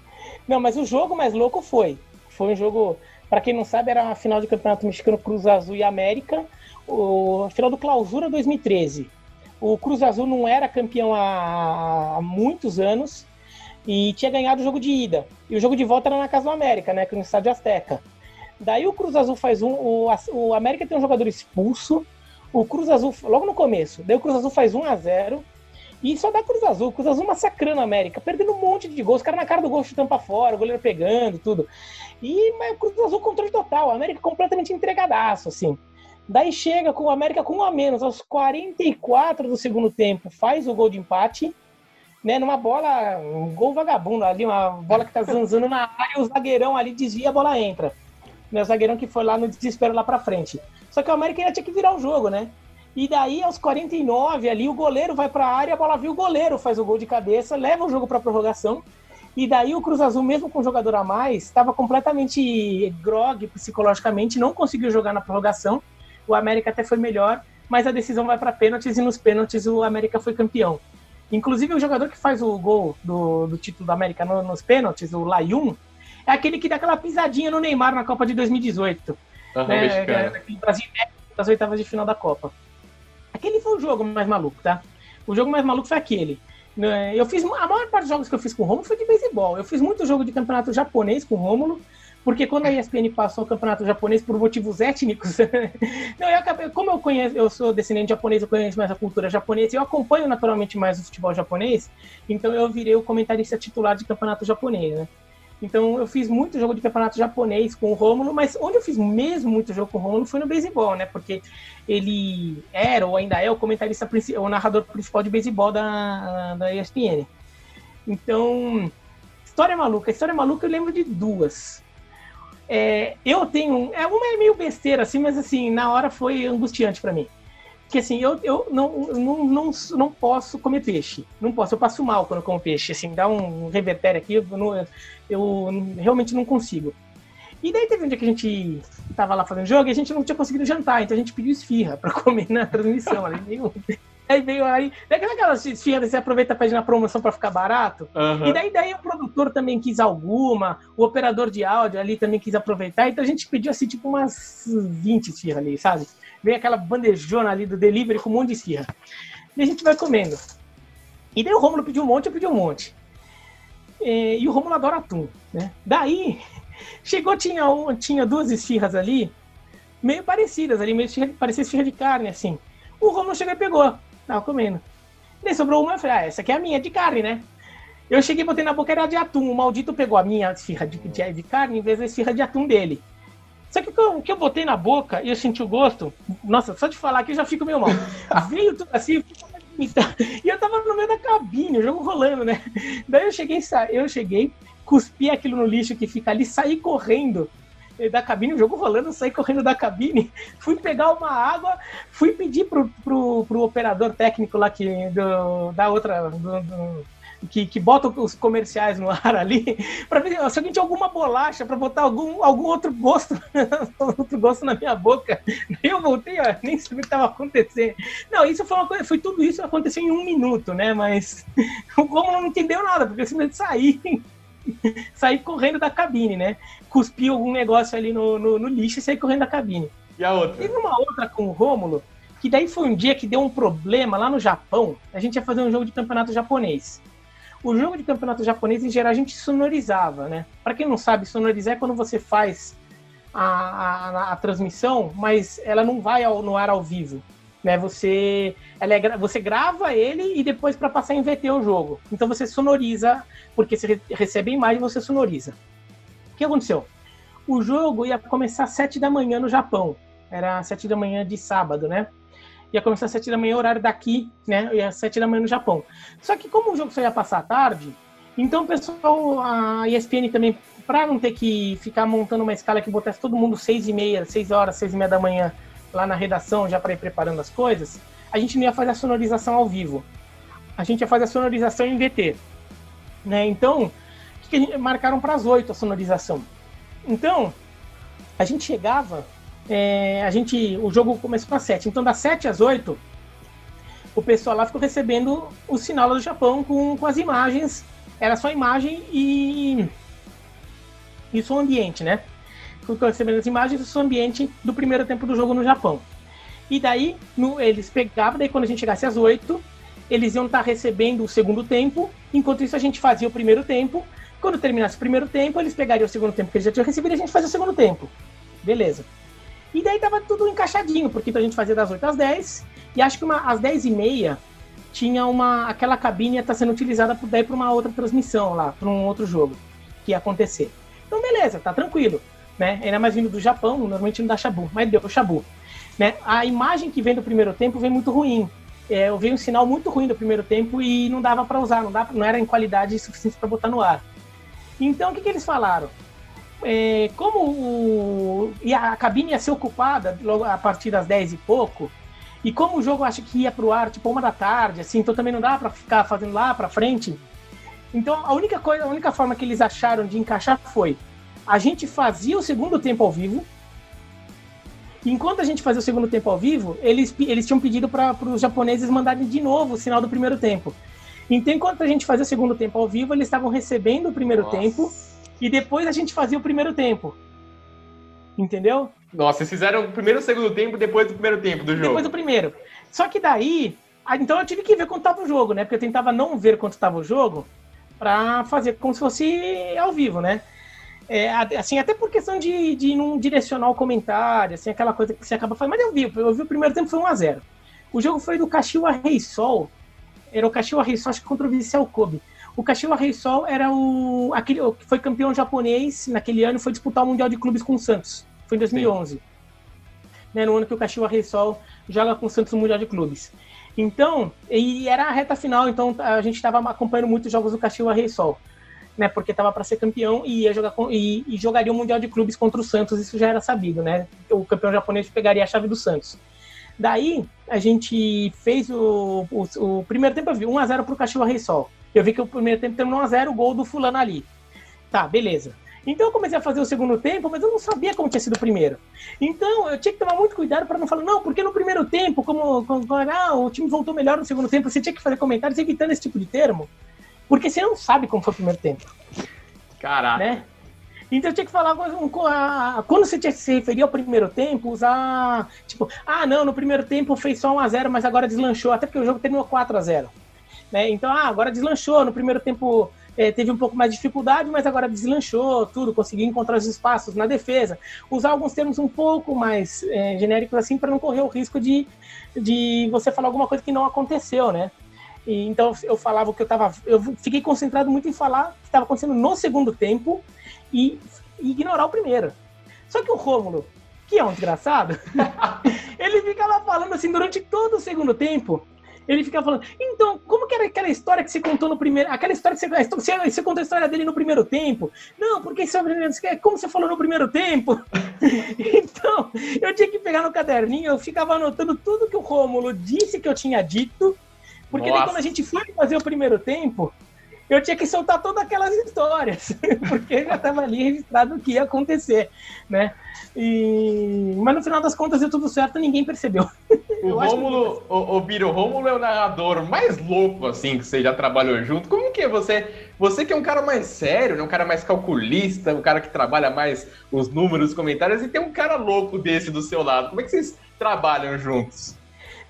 Não, mas o jogo mais louco foi. Foi um jogo, para quem não sabe, era uma final de Campeonato Mexicano Cruz Azul e América, o final do Clausura 2013. O Cruz Azul não era campeão há, há muitos anos e tinha ganhado o jogo de ida. E o jogo de volta era na Casa do América, né, que é no Estádio Azteca. Daí o Cruz Azul faz um, o, o América tem um jogador expulso, o Cruz Azul, logo no começo, daí o Cruz Azul faz 1 a 0 e só dá Cruz Azul. Cruz Azul massacrando a América, perdendo um monte de gols. Os caras na cara do gol chutando pra fora, o goleiro pegando, tudo. E mas Cruz Azul controle total. A América completamente entregadaço, assim. Daí chega com o América com um a menos, aos 44 do segundo tempo, faz o gol de empate, né? Numa bola, um gol vagabundo ali, uma bola que tá zanzando na área, o zagueirão ali desvia, a bola entra. Né, o zagueirão que foi lá no desespero lá pra frente. Só que o América ainda tinha que virar o jogo, né? E daí, aos 49 ali, o goleiro vai para a área, a bola viu o goleiro, faz o gol de cabeça, leva o jogo para prorrogação. E daí o Cruz Azul, mesmo com um jogador a mais, estava completamente grog psicologicamente, não conseguiu jogar na prorrogação. O América até foi melhor, mas a decisão vai para pênaltis e nos pênaltis o América foi campeão. Inclusive o jogador que faz o gol do, do título do América no, nos pênaltis, o Layun, é aquele que dá aquela pisadinha no Neymar na Copa de 2018. Uhum, né, é, Brasil das oitavas de final da Copa. Aquele foi o jogo mais maluco, tá? O jogo mais maluco foi aquele. Né, eu fiz a maior parte dos jogos que eu fiz com o Romulo foi de beisebol. Eu fiz muito jogo de campeonato japonês com o Romulo, porque quando a ESPN passou o campeonato japonês por motivos étnicos, *laughs* não, eu acabei, como eu conheço, eu sou descendente japonês, eu conheço mais a cultura japonesa, eu acompanho naturalmente mais o futebol japonês, então eu virei o comentarista titular de campeonato japonês, né? Então eu fiz muito jogo de campeonato japonês com o Rômulo, mas onde eu fiz mesmo muito jogo com o Rômulo foi no beisebol, né? Porque ele era ou ainda é o comentarista o narrador principal de beisebol da, da ESPN. Então, história maluca. História maluca eu lembro de duas. É, eu tenho. É, uma é meio besteira, assim, mas assim, na hora foi angustiante para mim. Porque assim, eu, eu não, não, não, não posso comer peixe. Não posso, eu passo mal quando como peixe. Assim, dá um revertério aqui, eu, não, eu realmente não consigo. E daí teve um dia que a gente tava lá fazendo jogo e a gente não tinha conseguido jantar, então a gente pediu esfirra pra *laughs* comer na transmissão. Aí veio, aí veio aí. Daí aquelas esfirras você aproveita ir na promoção pra ficar barato. Uhum. E daí, daí o produtor também quis alguma, o operador de áudio ali também quis aproveitar, então a gente pediu assim, tipo, umas 20 esfirras ali, sabe? Vem aquela bandejona ali do delivery com um monte de esfirra. E a gente vai comendo. E daí o Romulo pediu um monte, eu pedi um monte. E, e o Romulo adora atum, né? Daí, *laughs* chegou, tinha, um, tinha duas esfirras ali, meio parecidas ali, meio parecia esfirra de carne, assim. O Romulo chegou e pegou, tava comendo. Daí sobrou uma, eu falei, ah, essa aqui é a minha, de carne, né? Eu cheguei botei na boca, era de atum. O maldito pegou a minha esfirra de, de, de carne em vez da esfirra de atum dele. Só que o que eu botei na boca e eu senti o gosto, nossa, só de falar aqui eu já fico meio mal. *laughs* Veio tudo assim, e eu tava no meio da cabine, o jogo rolando, né? Daí eu cheguei, eu cheguei, cuspi aquilo no lixo que fica ali, saí correndo da cabine, o jogo rolando, saí correndo da cabine, *laughs* fui pegar uma água, fui pedir pro, pro, pro operador técnico lá que, do, da outra. Do, do, que, que bota os comerciais no ar ali, *laughs* para ver se alguém tinha alguma bolacha para botar algum, algum outro gosto, *laughs* outro gosto na minha boca. Eu voltei, ó, nem sabia o que estava acontecendo. Não, isso foi uma coisa, foi tudo isso aconteceu em um minuto, né? Mas *laughs* o Como não entendeu nada, porque eu simplesmente saí saí correndo da cabine, né? Cuspi algum negócio ali no, no, no, lixo e saí correndo da cabine. E a outra? Teve uma outra com o Rômulo, que daí foi um dia que deu um problema lá no Japão. A gente ia fazer um jogo de campeonato japonês. O jogo de campeonato japonês, em geral, a gente sonorizava, né? Para quem não sabe, sonorizar é quando você faz a, a, a transmissão, mas ela não vai ao, no ar ao vivo né? Você, ela é, você grava ele e depois para passar em VT o jogo. Então você sonoriza, porque você recebe a imagem você sonoriza. O que aconteceu? O jogo ia começar às 7 da manhã no Japão. Era às 7 da manhã de sábado, né? Ia começar às 7 da manhã, horário daqui, né? E às 7 da manhã no Japão. Só que como o jogo só ia passar à tarde, então o pessoal, a ESPN também, para não ter que ficar montando uma escala que botasse todo mundo 6 e meia, 6 horas, 6 e meia da manhã lá na redação, já para ir preparando as coisas, a gente não ia fazer a sonorização ao vivo. A gente ia fazer a sonorização em VT. Né? Então, que, que marcaram para as 8 a sonorização? Então, a gente chegava, é, a gente, o jogo começou às 7, então das 7 às 8, o pessoal lá ficou recebendo o sinal do Japão com, com as imagens, era só imagem e, e som ambiente, né? ficou recebendo as imagens do seu ambiente do primeiro tempo do jogo no Japão. E daí, no, eles pegavam, daí quando a gente chegasse às 8, eles iam estar recebendo o segundo tempo, enquanto isso a gente fazia o primeiro tempo. Quando terminasse o primeiro tempo, eles pegariam o segundo tempo que eles já tinham recebido e a gente fazia o segundo tempo. Beleza. E daí tava tudo encaixadinho, porque então a gente fazia das 8 às 10, e acho que uma, às 10 e meia tinha uma. aquela cabine ia estar sendo utilizada por, daí para uma outra transmissão lá, para um outro jogo que ia acontecer. Então, beleza, tá tranquilo né? Ainda mais vindo do Japão, normalmente não dá Shabu, mas deu Shabu. Né? A imagem que vem do primeiro tempo vem muito ruim. É, eu vi um sinal muito ruim do primeiro tempo e não dava para usar, não, dava, não era em qualidade suficiente para botar no ar. Então, o que, que eles falaram? É, como o, e a cabine ia ser ocupada logo a partir das 10 e pouco, e como o jogo acho que ia pro ar tipo uma da tarde, assim, então também não dá para ficar fazendo lá para frente. Então a única coisa, a única forma que eles acharam de encaixar foi a gente fazia o segundo tempo ao vivo. Enquanto a gente fazia o segundo tempo ao vivo, eles, eles tinham pedido para os japoneses mandarem de novo o sinal do primeiro tempo. Então, enquanto a gente fazia o segundo tempo ao vivo, eles estavam recebendo o primeiro Nossa. tempo e depois a gente fazia o primeiro tempo. Entendeu? Nossa, vocês fizeram o primeiro e o segundo tempo depois do primeiro tempo do jogo. Depois do primeiro. Só que daí, então eu tive que ver quanto estava o jogo, né? Porque eu tentava não ver quanto estava o jogo para fazer como se fosse ao vivo, né? É, assim, até por questão de, de não direcionar o comentário, assim, aquela coisa que você acaba fazendo. Mas eu vi, eu vi o primeiro tempo foi 1x0. O jogo foi do Caxiwa Rei Sol. Era o Caxiwa Rei Sol, acho que contra o Vissel Kobe. O Caxiwa Rei Sol era o. aquele que foi campeão japonês naquele ano foi disputar o Mundial de Clubes com o Santos. Foi em 2011. Né, no ano que o Caxiwa Rei Sol joga com o Santos no Mundial de Clubes. Então, e era a reta final, então a gente estava acompanhando muitos jogos do Caxiwa Rei Sol né? Porque estava para ser campeão e ia jogar com, e, e, jogaria o Mundial de Clubes contra o Santos, isso já era sabido, né? O campeão japonês pegaria a chave do Santos. Daí a gente fez o, o, o primeiro tempo, eu vi 1x0 pro Cachorro Rei Sol. Eu vi que o primeiro tempo terminou 1x0, o gol do fulano ali. Tá, beleza. Então eu comecei a fazer o segundo tempo, mas eu não sabia como tinha sido o primeiro. Então eu tinha que tomar muito cuidado para não falar, não, porque no primeiro tempo, como, como ah, o time voltou melhor no segundo tempo, você tinha que fazer comentários evitando esse tipo de termo. Porque você não sabe como foi o primeiro tempo. Caraca. Né? Então eu tinha que falar um, quando você se referir ao primeiro tempo, usar tipo, ah, não, no primeiro tempo fez só 1 a 0, mas agora deslanchou, até porque o jogo terminou 4 a 0. Né? Então, ah, agora deslanchou, no primeiro tempo é, teve um pouco mais de dificuldade, mas agora deslanchou tudo, conseguiu encontrar os espaços na defesa, usar alguns termos um pouco mais é, genéricos assim para não correr o risco de, de você falar alguma coisa que não aconteceu, né? E, então eu falava que eu estava, eu fiquei concentrado muito em falar o que estava acontecendo no segundo tempo e, e ignorar o primeiro. Só que o Rômulo, que é um desgraçado, *laughs* ele ficava falando assim durante todo o segundo tempo. Ele ficava falando, então, como que era aquela história que você contou no primeiro. Aquela história que você, você, você contou a história dele no primeiro tempo? Não, porque é como você falou no primeiro tempo. *laughs* então, eu tinha que pegar no caderninho, eu ficava anotando tudo que o Rômulo disse que eu tinha dito. Porque daí quando a gente foi fazer o primeiro tempo, eu tinha que soltar todas aquelas histórias, *laughs* porque já estava ali registrado o que ia acontecer, né? E... Mas no final das contas deu tudo certo, ninguém percebeu. *laughs* O Rômulo, que... o, o Biro, o Rômulo é o narrador mais louco, assim, que você já trabalhou junto. Como que é você? Você que é um cara mais sério, né? um cara mais calculista, um cara que trabalha mais os números, os comentários, e tem um cara louco desse do seu lado. Como é que vocês trabalham juntos?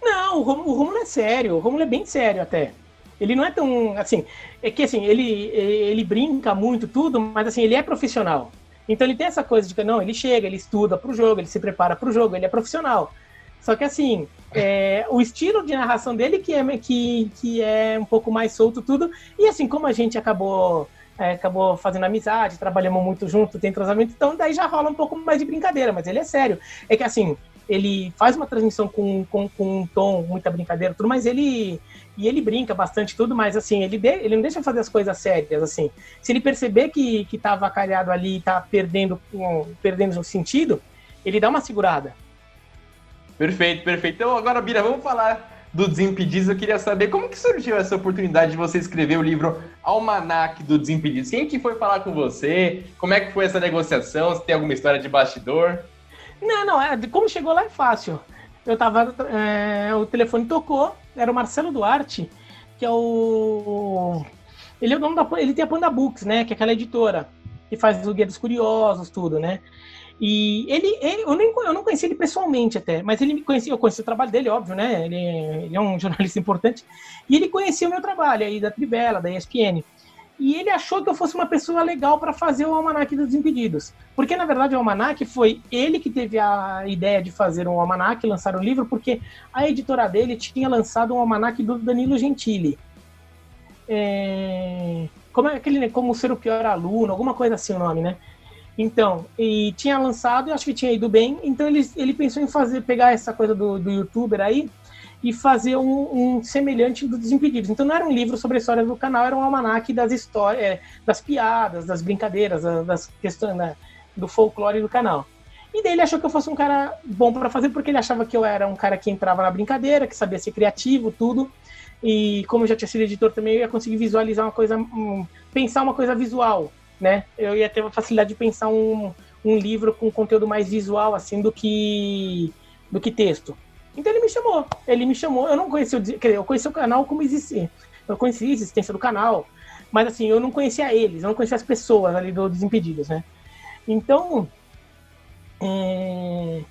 Não, o Rômulo é sério, o Rômulo é bem sério até. Ele não é tão, assim, é que assim, ele, ele brinca muito, tudo, mas assim, ele é profissional. Então ele tem essa coisa de que, não, ele chega, ele estuda pro jogo, ele se prepara pro jogo, ele é profissional. Só que assim, é, o estilo de narração dele que é, que, que é um pouco mais solto tudo. E assim, como a gente acabou é, acabou fazendo amizade, trabalhamos muito junto, tem entrosamento, então daí já rola um pouco mais de brincadeira, mas ele é sério. É que assim, ele faz uma transmissão com, com, com um tom, muita brincadeira, tudo, mas ele e ele brinca bastante tudo, mas assim, ele, de, ele não deixa fazer as coisas sérias, assim. Se ele perceber que, que tá avacalhado ali e tá perdendo, um, perdendo o sentido, ele dá uma segurada. Perfeito, perfeito. Então agora, Bira, vamos falar do Desimpedidos. Eu queria saber como que surgiu essa oportunidade de você escrever o livro Almanac do Desimpedidos. Quem que foi falar com você? Como é que foi essa negociação? Se tem alguma história de bastidor? Não, não, é, como chegou lá é fácil. Eu tava. É, o telefone tocou, era o Marcelo Duarte, que é o. Ele é o da. Ele tem a Panda Books, né? Que é aquela editora que faz o Guia dos Curiosos, tudo, né? E ele, ele eu, nem, eu não conheci ele pessoalmente até, mas ele me conhecia, eu conheci o trabalho dele, óbvio, né? Ele, ele é um *laughs* jornalista importante. E ele conhecia o meu trabalho aí da Trivela, da ESPN e ele achou que eu fosse uma pessoa legal para fazer o Almanac dos Impedidos. Porque, na verdade, o Almanac foi ele que teve a ideia de fazer um Almanac, lançar um livro, porque a editora dele tinha lançado um Almanac do Danilo Gentili. É... Como é aquele, como ser o pior aluno, alguma coisa assim o nome, né? Então, e tinha lançado, e acho que tinha ido bem, então ele, ele pensou em fazer, pegar essa coisa do, do youtuber aí e fazer um, um, semelhante do Desimpedidos. Então não era um livro sobre a história do canal, era um almanac das histórias, é, das piadas, das brincadeiras, das questões né, do folclore do canal. E daí ele achou que eu fosse um cara bom para fazer, porque ele achava que eu era um cara que entrava na brincadeira, que sabia ser criativo, tudo. E como eu já tinha sido editor também, eu ia conseguir visualizar uma coisa, um, pensar uma coisa visual, né? Eu ia ter uma facilidade de pensar um, um livro com conteúdo mais visual, assim, do que, do que texto. Então ele me chamou. Ele me chamou. Eu não conhecia, quer dizer, eu conheci o canal como existia. Eu conhecia a existência do canal, mas assim, eu não conhecia eles, eu não conhecia as pessoas ali do Desimpedidos, né? Então, é,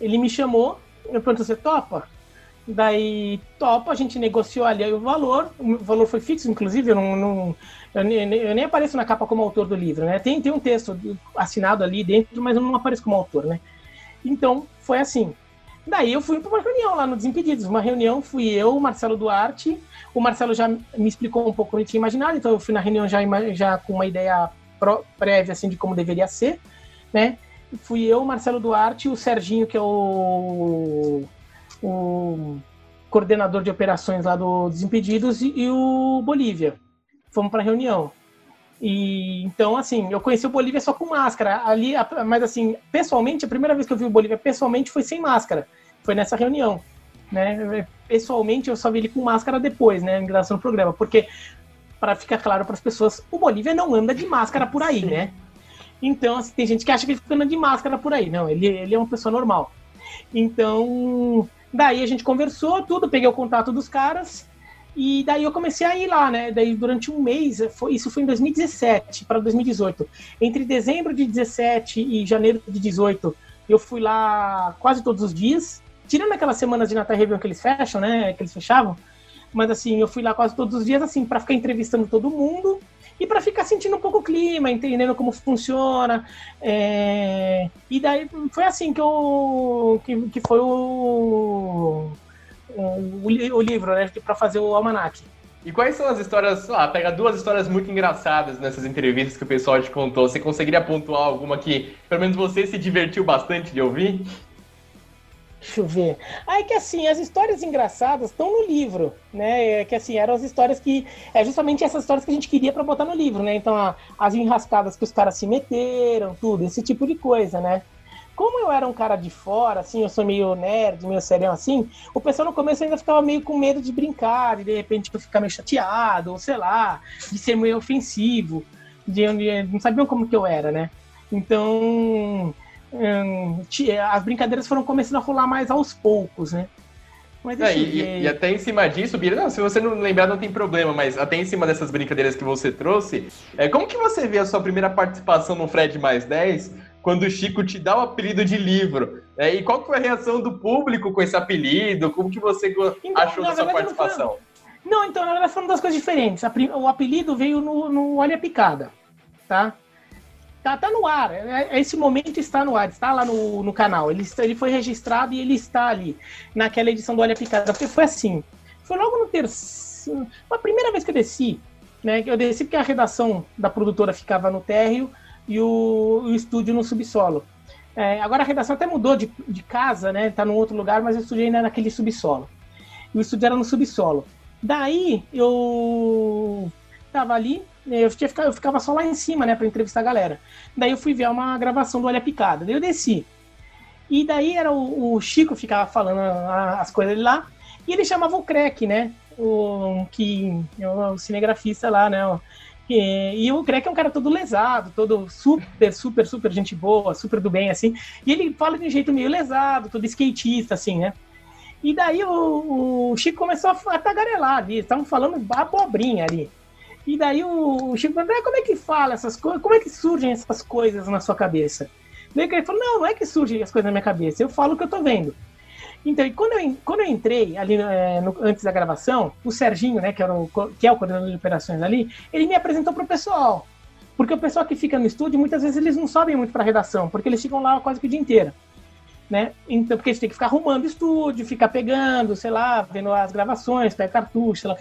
ele me chamou, eu perguntei, você topa? Daí, topa, a gente negociou ali o valor, o valor foi fixo, inclusive, eu não, não eu, nem, eu, nem, apareço na capa como autor do livro, né? Tem, tem um texto assinado ali dentro, mas eu não apareço como autor, né? Então, foi assim. Daí eu fui para uma reunião lá no Desimpedidos. Uma reunião, fui eu, o Marcelo Duarte. O Marcelo já me explicou um pouco o que tinha imaginado, então eu fui na reunião já, já com uma ideia prévia assim, de como deveria ser, né? Fui eu, o Marcelo Duarte, o Serginho, que é o, o coordenador de operações lá do Desimpedidos, e, e o Bolívia. Fomos para a reunião. E então, assim, eu conheci o Bolívia só com máscara. Ali, mas assim, pessoalmente, a primeira vez que eu vi o Bolívia pessoalmente foi sem máscara. Foi nessa reunião. Né? Pessoalmente, eu só vi ele com máscara depois, né? Em gravação do programa. Porque, para ficar claro para as pessoas, o Bolívia não anda de máscara por aí, Sim. né? Então, assim, tem gente que acha que ele fica andando de máscara por aí. Não, ele, ele é uma pessoa normal. Então, daí a gente conversou tudo, peguei o contato dos caras e daí eu comecei a ir lá, né? Daí durante um mês, foi, isso foi em 2017 para 2018. Entre dezembro de 17 e janeiro de 18, eu fui lá quase todos os dias, tirando aquelas semanas de Natal Réveillon que eles fecham, né? Que eles fechavam. Mas assim, eu fui lá quase todos os dias, assim, para ficar entrevistando todo mundo e para ficar sentindo um pouco o clima, entendendo como funciona. É... E daí foi assim que eu que, que foi o, o, o livro, né, para fazer o almanac. E quais são as histórias, ah, pega duas histórias muito engraçadas nessas entrevistas que o pessoal te contou. Você conseguiria pontuar alguma que, pelo menos você se divertiu bastante de ouvir? Deixa eu ver. Aí que assim, as histórias engraçadas estão no livro, né? É que assim, eram as histórias que. É justamente essas histórias que a gente queria para botar no livro, né? Então, as enrascadas que os caras se meteram, tudo, esse tipo de coisa, né? Como eu era um cara de fora, assim, eu sou meio nerd, meio serião assim, o pessoal no começo ainda ficava meio com medo de brincar, de de repente eu ficar meio chateado, ou sei lá, de ser meio ofensivo, de, de não sabiam como que eu era, né? Então, hum, as brincadeiras foram começando a rolar mais aos poucos, né? Mas é, e, e, até em cima disso, Bira, não, se você não lembrar não tem problema, mas até em cima dessas brincadeiras que você trouxe, é, como que você vê a sua primeira participação no Fred Mais 10? Quando o Chico te dá o apelido de livro. É, e qual foi a reação do público com esse apelido? Como que você então, achou da sua participação? Não, não, então, na verdade, foram duas coisas diferentes. O apelido veio no, no Olha Picada, tá? Tá, tá no ar, é, é, esse momento está no ar, está lá no, no canal. Ele, ele foi registrado e ele está ali, naquela edição do Olha Picada. Porque foi assim, foi logo no terceiro... A primeira vez que eu desci, né? Eu desci porque a redação da produtora ficava no térreo, e o, o estúdio no subsolo. É, agora a redação até mudou de, de casa, né? Tá num outro lugar, mas o estúdio ainda é naquele subsolo. E o estúdio era no subsolo. Daí eu tava ali, eu, tinha, eu ficava só lá em cima, né, para entrevistar a galera. Daí eu fui ver uma gravação do Olha Picada. Daí eu desci. E daí era o, o Chico ficava falando as coisas ali lá, e ele chamava o Crack, né? O, que, o cinegrafista lá, né? E, e o Greg é um cara todo lesado, todo super, super, super gente boa, super do bem, assim. E ele fala de um jeito meio lesado, todo skatista, assim, né? E daí o, o Chico começou a, tagarelar ali, estavam falando abobrinha ali. E daí o, Chico ah, como é que fala essas coisas? Como é que surgem essas coisas na sua cabeça? Daí ele falou, não, não é que surgem as coisas na minha cabeça, eu falo o que eu tô vendo. Então, e quando eu, quando eu entrei ali é, no, antes da gravação, o Serginho, né, que, era o, que é o coordenador de operações ali, ele me apresentou para o pessoal. Porque o pessoal que fica no estúdio, muitas vezes eles não sobem muito para redação, porque eles ficam lá quase que o dia inteiro. Né? Então, porque eles têm que ficar arrumando estúdio, ficar pegando, sei lá, vendo as gravações, pega cartucho, sei lá.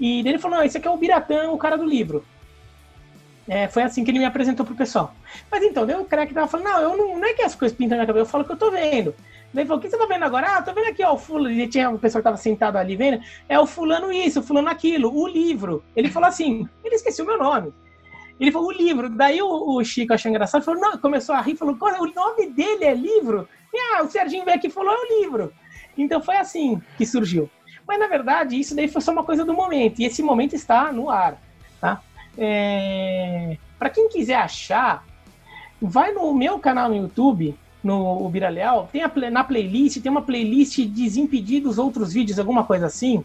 E ele falou: não, esse aqui é o Biratã, o cara do livro. É, foi assim que ele me apresentou pro pessoal. Mas então, daí o cara que tava falando, não, eu não, não é que as coisas pintam na cabeça, eu falo que eu tô vendo. Daí falou, o que você tá vendo agora? Ah, tô vendo aqui, ó, o fulano. E tinha uma pessoa que tava sentado ali vendo. É o fulano isso, o fulano aquilo, o livro. Ele falou assim, ele esqueceu o meu nome. Ele falou, o livro. Daí o, o Chico achou engraçado, falou, não, começou a rir, falou, o nome dele é livro? E, ah, o Serginho veio aqui e falou, é o livro. Então foi assim que surgiu. Mas na verdade, isso daí foi só uma coisa do momento. E esse momento está no ar, tá? É... Para quem quiser achar, vai no meu canal no YouTube, no Biraleal, tem a, na playlist, tem uma playlist Desimpedidos, outros vídeos, alguma coisa assim.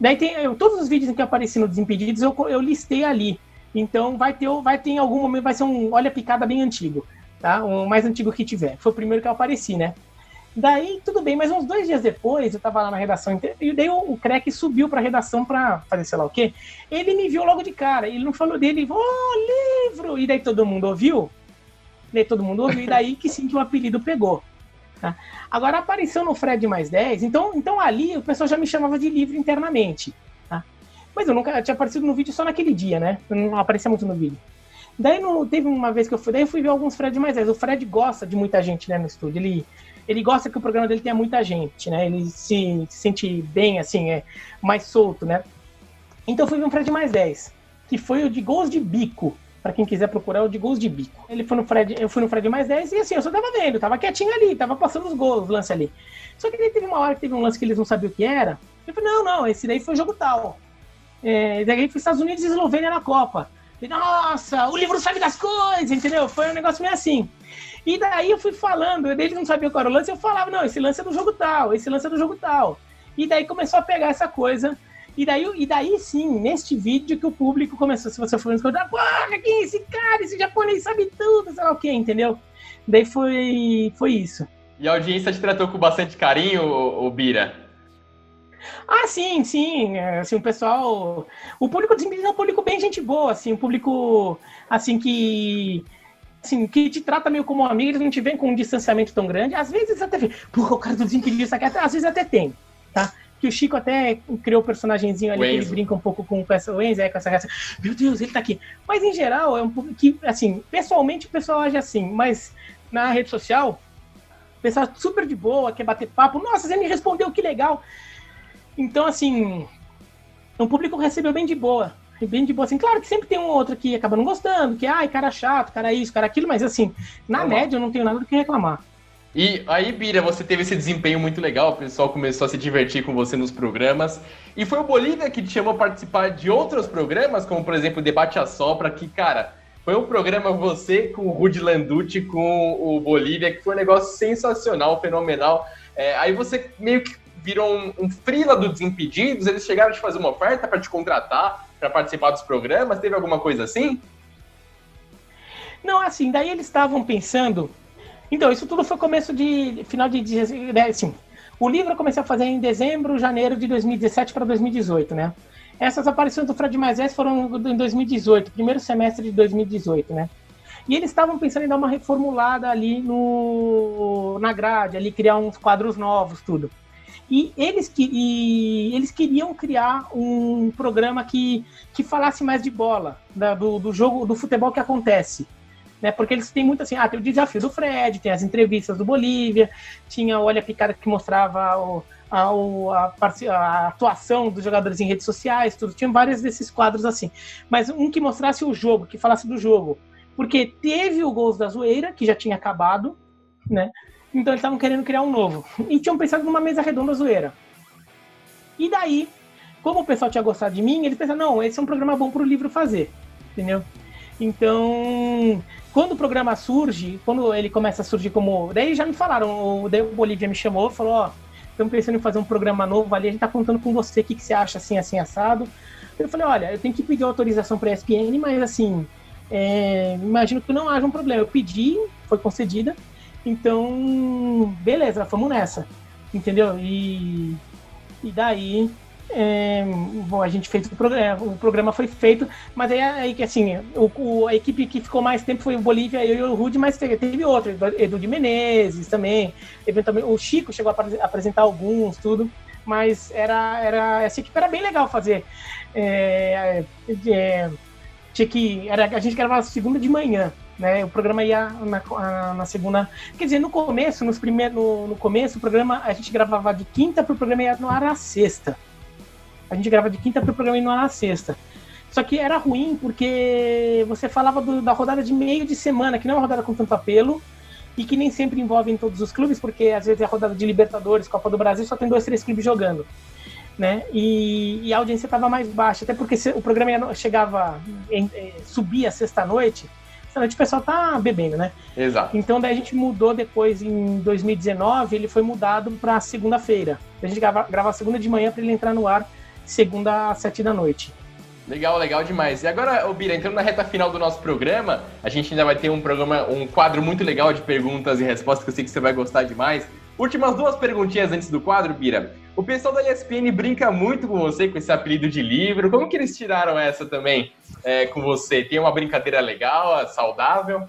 Daí tem eu, todos os vídeos que no Desimpedidos, eu, eu listei ali. Então vai ter, vai ter em algum momento, vai ser um Olha Picada bem antigo, tá? O mais antigo que tiver. Foi o primeiro que eu apareci, né? Daí, tudo bem, mas uns dois dias depois, eu tava lá na redação, e daí o, o Crack subiu pra redação pra fazer sei lá o quê. Ele me viu logo de cara, ele não falou dele, ô, oh, livro! E daí todo mundo ouviu, todo mundo ouviu, e daí que sim que o apelido pegou. Tá? Agora apareceu no Fred mais 10, então, então ali o pessoal já me chamava de livro internamente. Tá? Mas eu nunca eu tinha aparecido no vídeo só naquele dia, né? Eu não aparecia muito no vídeo. Daí no, teve uma vez que eu fui, daí eu fui ver alguns Fred mais 10. O Fred gosta de muita gente né, no estúdio. Ele, ele gosta que o programa dele tenha muita gente, né? Ele se, se sente bem, assim, é mais solto, né? Então eu fui ver um Fred mais 10, que foi o de gols de bico para quem quiser procurar, é o de gols de bico. Ele foi no Fred, eu fui no Fred mais 10 e assim, eu só tava vendo, tava quietinho ali, tava passando os gols, os lances ali. Só que teve uma hora que teve um lance que eles não sabiam o que era. Eu falei, não, não, esse daí foi jogo tal. É, daí foi Estados Unidos e Eslovênia na Copa. Nossa, o livro sabe das coisas, entendeu? Foi um negócio meio assim. E daí eu fui falando, eles não sabiam qual era o lance, eu falava, não, esse lance é do jogo tal, esse lance é do jogo tal. E daí começou a pegar essa coisa e daí, e daí sim, neste vídeo que o público começou, se você for escutar, porra, quem é esse cara? Esse japonês sabe tudo, sei lá o que, entendeu? Daí foi, foi isso. E a audiência te tratou com bastante carinho, o Bira? Ah, sim, sim. É, assim, o pessoal. O público desimpedido é um público bem gente boa, assim, um público assim que. Assim, que te trata meio como um amigo, eles não te veem com um distanciamento tão grande. Às vezes até porra, o cara do Desimpedido isso aqui, até, às vezes até tem, tá? Que o Chico até criou o um personagemzinho ali, que ele brinca um pouco com, com essa, o Enzo, é, com essa raça. Meu Deus, ele tá aqui. Mas em geral, é um público que, assim, pessoalmente o pessoal age assim, mas na rede social, o pessoal é super de boa, quer bater papo. Nossa, você me respondeu, que legal. Então, assim, o público recebeu bem de boa. Bem de boa, assim. Claro que sempre tem um outro que acaba não gostando, que, ai, cara chato, cara isso, cara aquilo, mas assim, na tá média eu não tenho nada do que reclamar. E aí, Bira, você teve esse desempenho muito legal, o pessoal começou a se divertir com você nos programas. E foi o Bolívia que te chamou a participar de outros programas, como por exemplo o Debate a Sopra, que, cara, foi um programa você com o Rudy Landucci, com o Bolívia, que foi um negócio sensacional, fenomenal. É, aí você meio que virou um, um frila do Desimpedidos, eles chegaram a te fazer uma oferta para te contratar, para participar dos programas, teve alguma coisa assim? Não, assim, daí eles estavam pensando. Então, isso tudo foi começo de. final de. Né, assim, o livro eu comecei a fazer em dezembro, janeiro de 2017 para 2018, né? Essas aparições do Fred Maisés foram em 2018, primeiro semestre de 2018, né? E eles estavam pensando em dar uma reformulada ali no, na grade, ali criar uns quadros novos, tudo. E eles, que, e eles queriam criar um programa que, que falasse mais de bola, da, do, do jogo, do futebol que acontece. Né, porque eles têm muito assim, ah, tem o desafio do Fred, tem as entrevistas do Bolívia, tinha o Olha Picada que mostrava o, a, a, a, atuação dos jogadores em redes sociais, tudo. Tinha vários desses quadros assim. Mas um que mostrasse o jogo, que falasse do jogo. Porque teve o Gols da Zoeira, que já tinha acabado, né? Então eles estavam querendo criar um novo. E tinham pensado numa mesa redonda zoeira. E daí, como o pessoal tinha gostado de mim, eles pensaram, não, esse é um programa bom para o livro fazer. Entendeu? Então, quando o programa surge, quando ele começa a surgir como. Daí já me falaram, o Bolívia me chamou e falou, ó, estamos pensando em fazer um programa novo ali, a gente tá contando com você, o que, que você acha assim, assim, assado. Eu falei, olha, eu tenho que pedir autorização para a ESPN, mas assim, é, imagino que não haja um problema. Eu pedi, foi concedida, então, beleza, vamos nessa. Entendeu? E, e daí é, bom, a gente fez o programa, o programa foi feito, mas aí, aí que assim, o, o, a equipe que ficou mais tempo foi o Bolívia, eu e o Rude, mas teve, teve outro, Edu de Menezes também, eventualmente o Chico chegou a apresentar alguns, tudo, mas era, era essa equipe era bem legal fazer. É, é, tinha que, era, a gente gravava segunda de manhã, né? O programa ia na, na segunda. Quer dizer, no começo, nos primeiros, no, no, começo, o programa a gente gravava de quinta para o programa ia no ar na sexta. A gente gravava de quinta para o programa ir ar na sexta. Só que era ruim porque você falava do, da rodada de meio de semana, que não é uma rodada com tanto apelo, e que nem sempre envolve em todos os clubes, porque às vezes é a rodada de Libertadores, Copa do Brasil, só tem dois, três clubes jogando. Né? E, e a audiência estava mais baixa, até porque o programa chegava, em, em, subia sexta-noite, noite o pessoal tá bebendo, né? Exato. Então daí a gente mudou depois em 2019, ele foi mudado para segunda-feira. A gente grava, grava segunda de manhã para ele entrar no ar segunda às sete da noite. Legal, legal demais. E agora, Bira, entrando na reta final do nosso programa, a gente ainda vai ter um programa, um quadro muito legal de perguntas e respostas que eu sei que você vai gostar demais. Últimas duas perguntinhas antes do quadro, Bira. O pessoal da ESPN brinca muito com você com esse apelido de livro. Como que eles tiraram essa também é, com você? Tem uma brincadeira legal, saudável?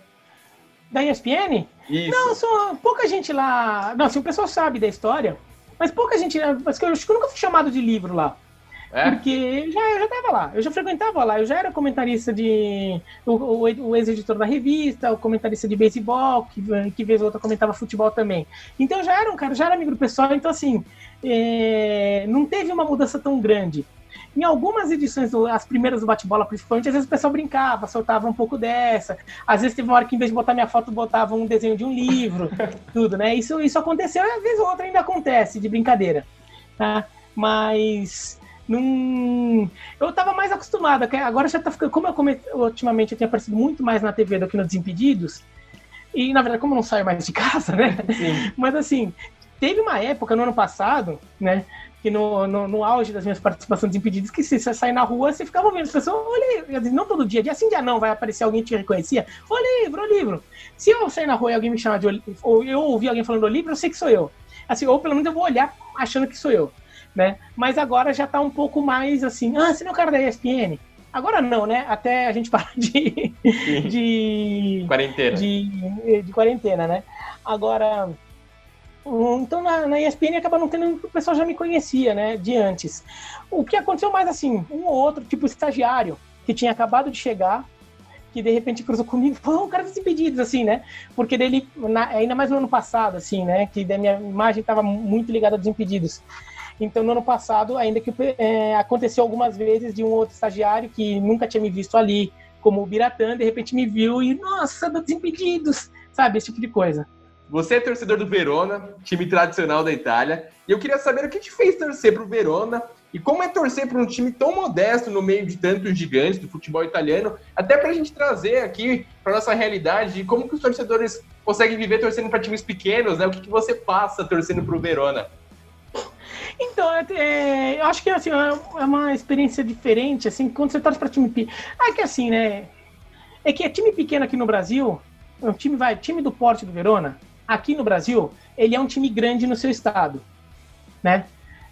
Da ESPN? Isso. Não, só, pouca gente lá. Não, assim, o pessoal sabe da história, mas pouca gente. Mas eu acho que eu nunca fui chamado de livro lá. É? Porque eu já, eu já tava lá, eu já frequentava lá, eu já era comentarista de. O, o, o ex-editor da revista, o comentarista de beisebol, que, que vez ou outra comentava futebol também. Então eu já era um cara, já era amigo do pessoal, então assim, é, não teve uma mudança tão grande. Em algumas edições, as primeiras do bate-bola, principalmente, às vezes o pessoal brincava, soltava um pouco dessa. Às vezes teve uma hora que, em vez de botar minha foto, botava um desenho de um livro, *laughs* tudo, né? Isso, isso aconteceu e às vezes outra ainda acontece, de brincadeira. Tá? Mas não... Eu tava mais acostumado, agora já tá ficando. Como eu coment... ultimamente eu tenho aparecido muito mais na TV do que no Desimpedidos, e na verdade, como eu não saio mais de casa, né? Sim. *laughs* Mas assim, teve uma época no ano passado, né? que no, no, no, auge das minhas participações impedidas, que se você sair na rua, você ficava vendo as pessoas, olha, não todo dia, dia sim, dia não, vai aparecer alguém que te reconhecia, ô livro, ô livro. Se eu sair na rua e alguém me chamar de ou eu ouvir alguém falando ô livro, eu sei que sou eu. Assim, ou pelo menos eu vou olhar achando que sou eu. Né? Mas agora já tá um pouco mais assim, ah, você não é o cara da ESPN? Agora não, né? Até a gente *laughs* parar de. de quarentena. De, de quarentena, né? Agora. Então na, na ESPN acaba não tendo. O pessoal já me conhecia, né? De antes. O que aconteceu mais assim, um ou outro, tipo estagiário, que tinha acabado de chegar, que de repente cruzou *laughs* comigo, oh, o cara dos impedidos, assim, né? Porque dele, na, ainda mais no ano passado, assim, né? Que da minha imagem estava muito ligada aos impedidos. Então, no ano passado, ainda que é, aconteceu algumas vezes de um outro estagiário que nunca tinha me visto ali, como o Biratã, de repente me viu e, nossa, dos impedidos, sabe? Esse tipo de coisa. Você é torcedor do Verona, time tradicional da Itália, e eu queria saber o que te fez torcer para o Verona e como é torcer para um time tão modesto no meio de tantos gigantes do futebol italiano, até para a gente trazer aqui para nossa realidade de como que os torcedores conseguem viver torcendo para times pequenos, né? O que, que você passa torcendo para o Verona? Então, é, é, eu acho que assim, é, é uma experiência diferente, assim, quando você torce para time pequeno. É que assim, né? É que é time pequeno aqui no Brasil, o time vai, time do porte do Verona, aqui no Brasil, ele é um time grande no seu estado, né?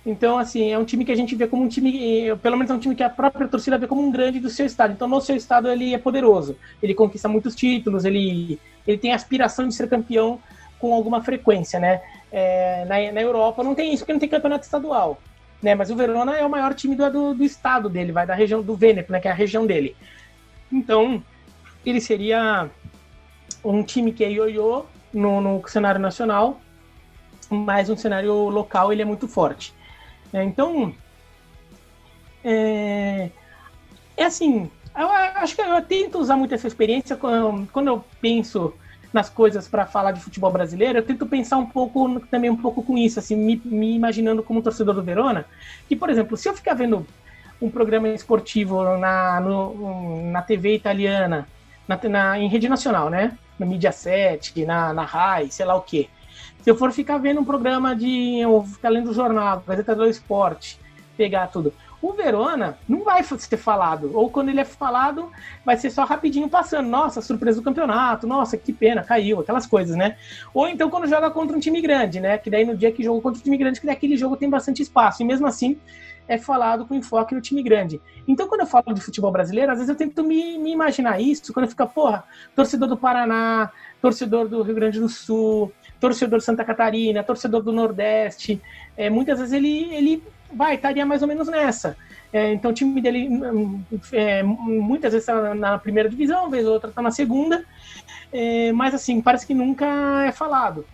Então, assim, é um time que a gente vê como um time, pelo menos é um time que a própria torcida vê como um grande do seu estado. Então, no seu estado, ele é poderoso. Ele conquista muitos títulos, ele, ele tem aspiração de ser campeão com alguma frequência, né? É, na, na Europa não tem isso, porque não tem campeonato estadual. Né? Mas o Verona é o maior time do, do, do estado dele, vai da região do Vêneto, né? Que é a região dele. Então, ele seria um time que é ioiô no, no cenário nacional, mas no cenário local ele é muito forte. É, então, é, é assim, eu acho que eu tento usar muito essa experiência quando, quando eu penso nas coisas para falar de futebol brasileiro, eu tento pensar um pouco também um pouco com isso, assim, me, me, imaginando como torcedor do Verona, que, por exemplo, se eu ficar vendo um programa esportivo na, no, na TV italiana, na, na, em rede nacional, né? Na Mídia 7, na, na RAI, sei lá o quê. Se eu for ficar vendo um programa de. ou ficar lendo jornal, Gazeta do Esporte, pegar tudo. O Verona não vai ser falado. Ou quando ele é falado, vai ser só rapidinho passando. Nossa, surpresa do campeonato. Nossa, que pena, caiu. Aquelas coisas, né? Ou então quando joga contra um time grande, né? Que daí no dia que jogou contra um time grande, que daquele jogo tem bastante espaço. E mesmo assim, é falado com enfoque no time grande. Então, quando eu falo de futebol brasileiro, às vezes eu tento me, me imaginar isso, quando fica, porra, torcedor do Paraná, torcedor do Rio Grande do Sul, torcedor de Santa Catarina, torcedor do Nordeste, é, muitas vezes ele, ele vai, estaria mais ou menos nessa. É, então o time dele é, muitas vezes está na primeira divisão, vez ou outra está na segunda, é, mas assim, parece que nunca é falado.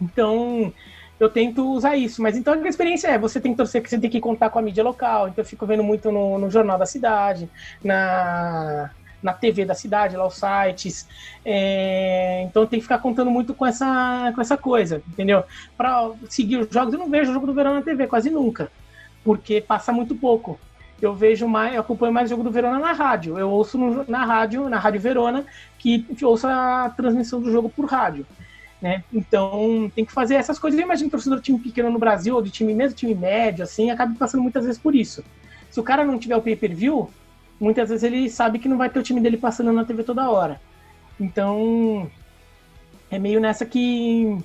Então eu tento usar isso, mas então a experiência é, você tem que torcer você tem que contar com a mídia local, então eu fico vendo muito no, no Jornal da Cidade, na na TV da cidade, lá os sites. É, então tem que ficar contando muito com essa, com essa coisa, entendeu? Para seguir os jogos, eu não vejo o jogo do Verona na TV, quase nunca, porque passa muito pouco. Eu vejo mais, eu acompanho mais o jogo do Verona na rádio. Eu ouço no, na rádio, na Rádio Verona, que ouço a transmissão do jogo por rádio. Né? Então tem que fazer essas coisas. Eu imagino torcedor de time pequeno no Brasil, ou de time mesmo, time médio, assim, acaba passando muitas vezes por isso. Se o cara não tiver o pay-per-view, muitas vezes ele sabe que não vai ter o time dele passando na TV toda hora. Então, é meio nessa que,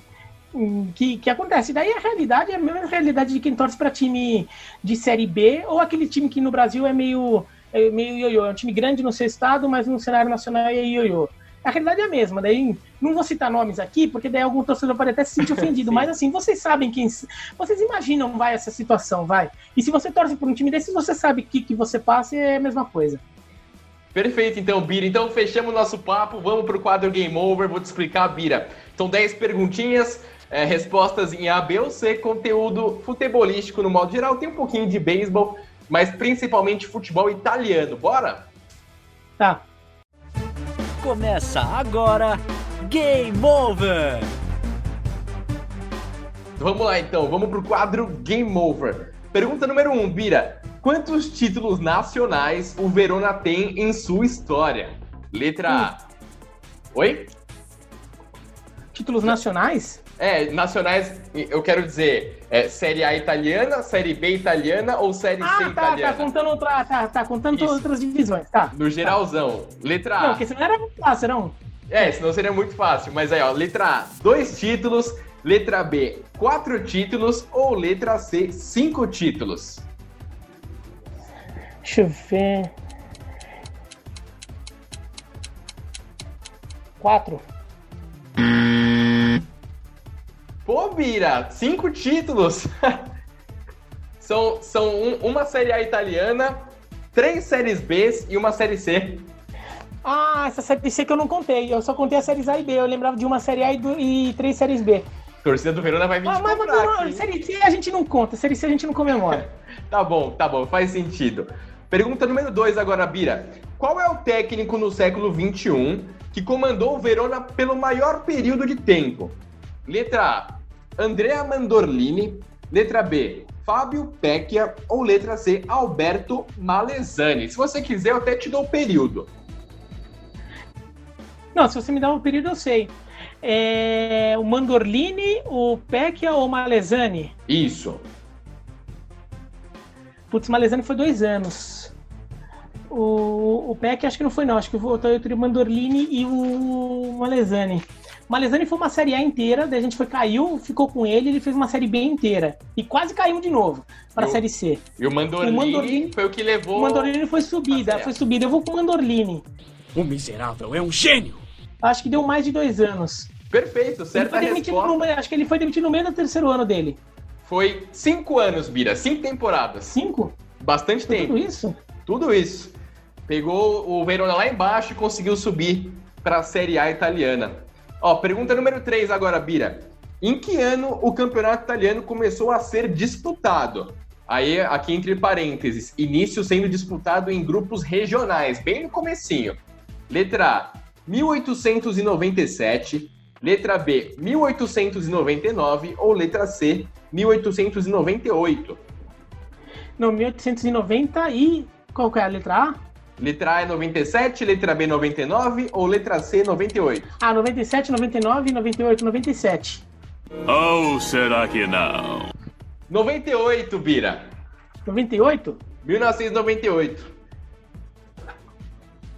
que, que acontece. Daí a realidade é a mesma realidade de quem torce para time de Série B ou aquele time que no Brasil é meio, é meio ioiô. É um time grande no seu estado, mas no cenário nacional é ioiô a realidade é a mesma. Daí não vou citar nomes aqui, porque daí algum torcedor pode até se sentir ofendido. *laughs* mas assim, vocês sabem quem. Vocês imaginam, vai, essa situação, vai. E se você torce por um time desse, você sabe que que você passa é a mesma coisa. Perfeito, então, Bira. Então, fechamos nosso papo. Vamos para o quadro Game Over. Vou te explicar, Bira. São 10 perguntinhas, é, respostas em A, B ou C, conteúdo futebolístico no modo geral. Tem um pouquinho de beisebol, mas principalmente futebol italiano. Bora? Tá. Começa agora Game Over! Vamos lá então, vamos pro quadro Game Over. Pergunta número 1, um, Bira. Quantos títulos nacionais o Verona tem em sua história? Letra A. Oi? Títulos nacionais? É, nacionais, eu quero dizer, é, Série A italiana, Série B italiana ou Série ah, C tá, italiana? tá contando, outra, tá, tá contando outras divisões, tá. No geralzão. Letra A. Não, porque senão era muito fácil, não? É, senão seria muito fácil. Mas aí, ó, letra A, dois títulos Letra B, quatro títulos ou letra C, cinco títulos? Deixa eu ver. Quatro. Pô, Bira, cinco títulos. *laughs* são são um, uma Série A italiana, três Séries B e uma Série C. Ah, essa série C que eu não contei. Eu só contei as séries A e B. Eu lembrava de uma série A e, do, e três séries B. Torcida do Verona vai vir Ah, mas não, aqui. série C a gente não conta. Série C a gente não comemora. *laughs* Tá bom, tá bom, faz sentido. Pergunta número 2 agora, Bira. Qual é o técnico no século XXI que comandou o Verona pelo maior período de tempo? Letra A, Andrea Mandorlini. Letra B, Fábio Pecchia. Ou letra C, Alberto Malesani. Se você quiser, eu até te dou o período. não, se você me dá um período, eu sei. É, o Mandorlini, o Pecchia ou o Malesani? Isso. Putz, Malesani foi dois anos. O, o Peck acho que não foi, não. Acho que voltou entre o Mandorlini e o Malesani. O Malesani foi uma série A inteira, daí a gente foi, caiu, ficou com ele, ele fez uma série B inteira. E quase caiu de novo para a série C. E o Mandorlini, O Mandorlini- foi o que levou... O Mandorlini foi subida, certo. foi subida. Eu vou com o Mandorlini. O miserável é um gênio! Acho que deu mais de dois anos. Perfeito, Ele certa foi demitido resposta. no, acho que ele foi demitido no meio do terceiro ano dele. Foi cinco anos, Bira. Cinco temporadas. Cinco? Bastante Foi tempo. tudo isso? Tudo isso. Pegou o Verona lá embaixo e conseguiu subir para a Série A italiana. Ó, pergunta número 3 agora, Bira. Em que ano o campeonato italiano começou a ser disputado? Aí, aqui entre parênteses, início sendo disputado em grupos regionais, bem no comecinho. Letra A, 1897. Letra B, 1899. Ou letra C, 1898. Não, 1890 e. Qual que é a letra A? Letra A é 97, letra B 99 ou letra C 98? Ah, 97, 99, 98, 97. Ou será que não? 98, Bira. 98? 1998.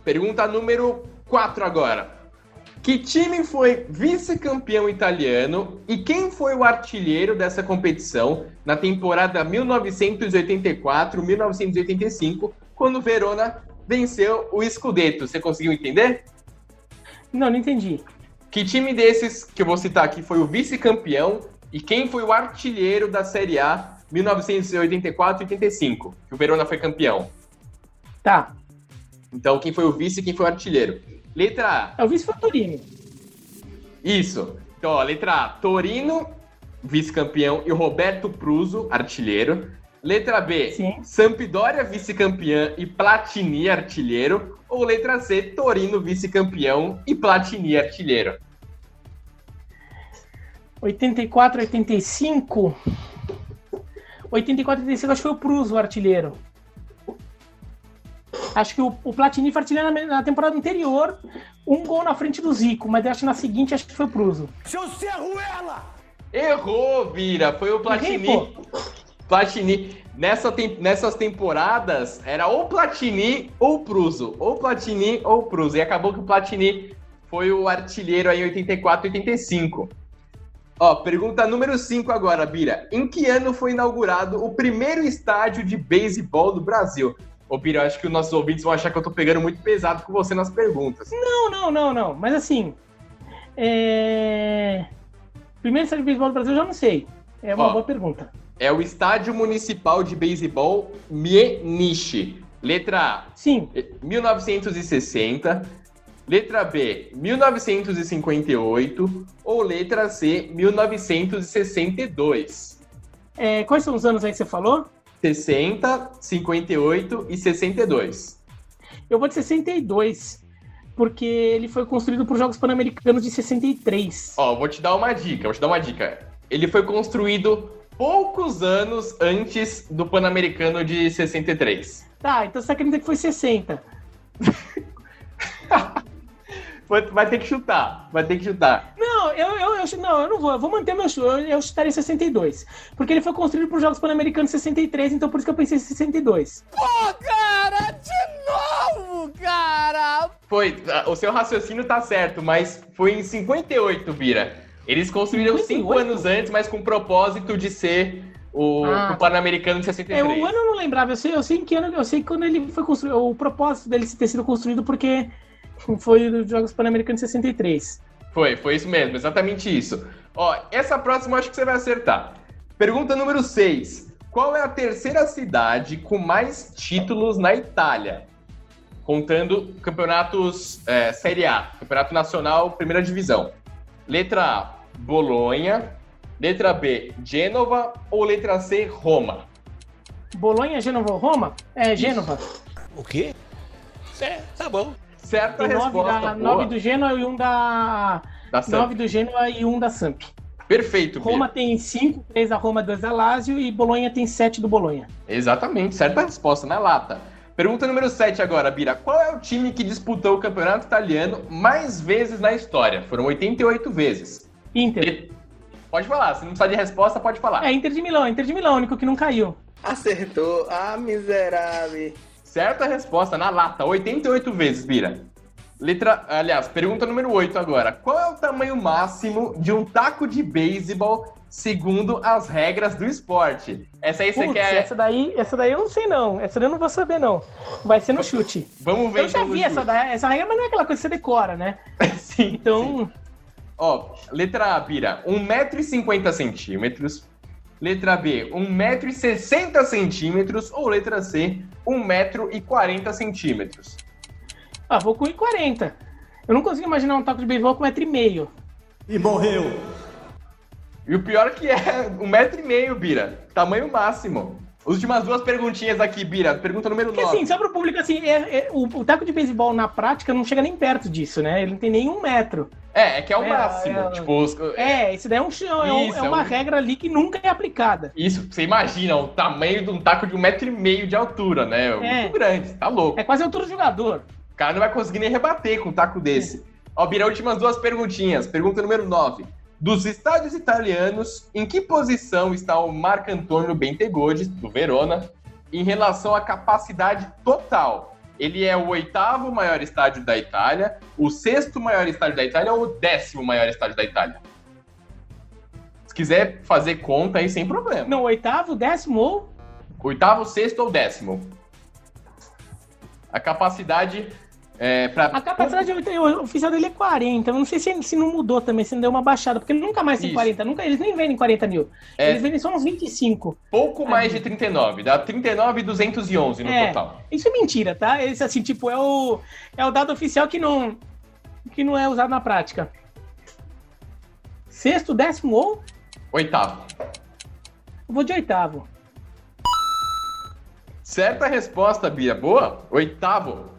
Pergunta número 4 agora. Que time foi vice-campeão italiano e quem foi o artilheiro dessa competição na temporada 1984-1985, quando o Verona venceu o Scudetto? Você conseguiu entender? Não, não entendi. Que time desses que eu vou citar aqui foi o vice-campeão e quem foi o artilheiro da Série A 1984-85? Que o Verona foi campeão. Tá. Então, quem foi o vice e quem foi o artilheiro? Letra A. É o vice Torino. Isso. Então, ó, letra A, Torino, vice-campeão, e o Roberto Pruso, artilheiro. Letra B, Sim. Sampdoria, vice-campeã e Platini, artilheiro. Ou letra C, Torino, vice-campeão e Platini, artilheiro. 84, 85. 84, 85, acho que foi o Pruso o artilheiro. Acho que o, o Platini foi artilheiro na, na temporada anterior, um gol na frente do Zico, mas acho que na seguinte acho que foi o Pruso. Seu Serruela! Errou, Vira. Foi o Platini. Errei, Platini. Nessa tem- nessas temporadas, era ou Platini ou Pruso. Ou Platini ou Pruso. E acabou que o Platini foi o artilheiro aí em 84 85. Ó, pergunta número 5 agora, Bira. Em que ano foi inaugurado o primeiro estádio de beisebol do Brasil? Ô, Bira, eu acho que os nossos ouvintes vão achar que eu tô pegando muito pesado com você nas perguntas. Não, não, não, não. Mas assim. É... Primeiro série de beisebol do Brasil eu já não sei. É uma Ó. boa pergunta. É o Estádio Municipal de Beisebol Mieniche. Letra A, Sim, 1960. Letra B, 1958. Ou letra C, 1962. é, quais são os anos aí que você falou? 60, 58 e 62. Eu vou de 62, porque ele foi construído por Jogos Pan-Americanos de 63. Ó, vou te dar uma dica, vou te dar uma dica. Ele foi construído poucos anos antes do Pan-Americano de 63. Tá, então você dizer que foi 60. *laughs* Vai ter que chutar, vai ter que chutar. Não, eu, eu, eu- não, eu não vou. Eu vou manter meu chute. Eu, eu chutaria 62. Porque ele foi construído por Jogos Pan-Americanos de 63, então por isso que eu pensei em 62. Cara, de novo, cara! Foi, o seu raciocínio tá certo, mas foi em 58, Bira. Eles construíram 5 58? anos antes, mas com o propósito de ser o, Ah, o Pan-Americano de 63. É, o ano eu não lembrava, eu sei, eu sei em que ano, eu sei que quando ele foi construído, o propósito dele ter sido construído porque foi dos Jogos Pan-Americanos de 63. Foi, foi isso mesmo, exatamente isso. Ó, essa próxima eu acho que você vai acertar. Pergunta número 6. Qual é a terceira cidade com mais títulos na Itália? Contando campeonatos é, Série A, Campeonato Nacional, Primeira Divisão. Letra A, Bolonha. Letra B, Gênova. Ou letra C, Roma? Bolonha, Gênova, Roma? É, Gênova. O quê? É, tá bom. Certa Tem nove, resposta. da, nove do Genoa e um da. Da Samp. Nove do Genoa e um da Samp. Perfeito, Roma Bia. tem cinco, três da Roma, dois da Lazio e Bolonha tem sete do Bolonha. Exatamente, certa resposta na lata. Pergunta número 7 agora, Bira. Qual é o time que disputou o campeonato italiano mais vezes na história? Foram 88 vezes. Inter. Pode falar, se não precisar de resposta, pode falar. É, Inter de Milão, Inter de Milão, o único que não caiu. Acertou. Ah, miserável. Certa resposta na lata, 88 vezes, Bira. Letra, aliás, pergunta número 8 agora. Qual é o tamanho máximo de um taco de beisebol segundo as regras do esporte? Essa aí você Putz, quer. essa daí, essa daí eu não sei não. Essa daí eu não vou saber não. Vai ser no chute. Vamos ver Eu já então vi essa, daí, essa regra, mas não é aquela coisa que você decora, né? *laughs* Sim, sim. Ó, letra A, Bira, 1,50m. Letra B, 1,60m. Ou letra C, 1,40m. ah, vou com 1,40. Eu não consigo imaginar um taco de beisebol com 1,5m. E morreu. E o pior é que é 1,5m, Bira. Tamanho máximo. Últimas duas perguntinhas aqui, Bira. Pergunta número Porque 9. assim, só pro público, assim, é- é- o, o taco de beisebol na prática não chega nem perto disso, né? Ele não tem nem um metro. É, é que é o É, máximo. é- tipo, os- É, isso daí é, um, é um- Isso, é uma é um- regra ali que nunca é aplicada. Isso, você imagina, o tamanho de um taco de um metro e meio de altura, né? É. Muito grande, tá louco. É quase a altura do jogador. O cara não vai conseguir nem rebater com um taco desse. Ó, Bira, últimas duas perguntinhas. Pergunta número 9. Dos estádios italianos, em que posição está o Marco Antônio Bentegodi, do Verona, em relação à capacidade total? Ele é o oitavo maior estádio da Itália, o sexto maior estádio da Itália ou o décimo maior estádio da Itália? Se quiser fazer conta aí, sem problema. Não, oitavo, décimo ou. Oitavo, sexto ou décimo? A capacidade é, para A capacidade o oficial dele é 40. Eu não sei se, se não mudou também, se não deu uma baixada, porque nunca mais tem Isso. 40. Nunca, eles nem vendem 40 mil. É. Eles vendem só uns 25. pouco mais de 39, dá 39,211 no É. total. Isso é mentira, tá? Esse, assim, tipo, é o, é o dado oficial que não, que não é usado na prática. Sexto, décimo ou? Oitavo. Eu vou de oitavo. Certa resposta, Bia. Boa? Oitavo.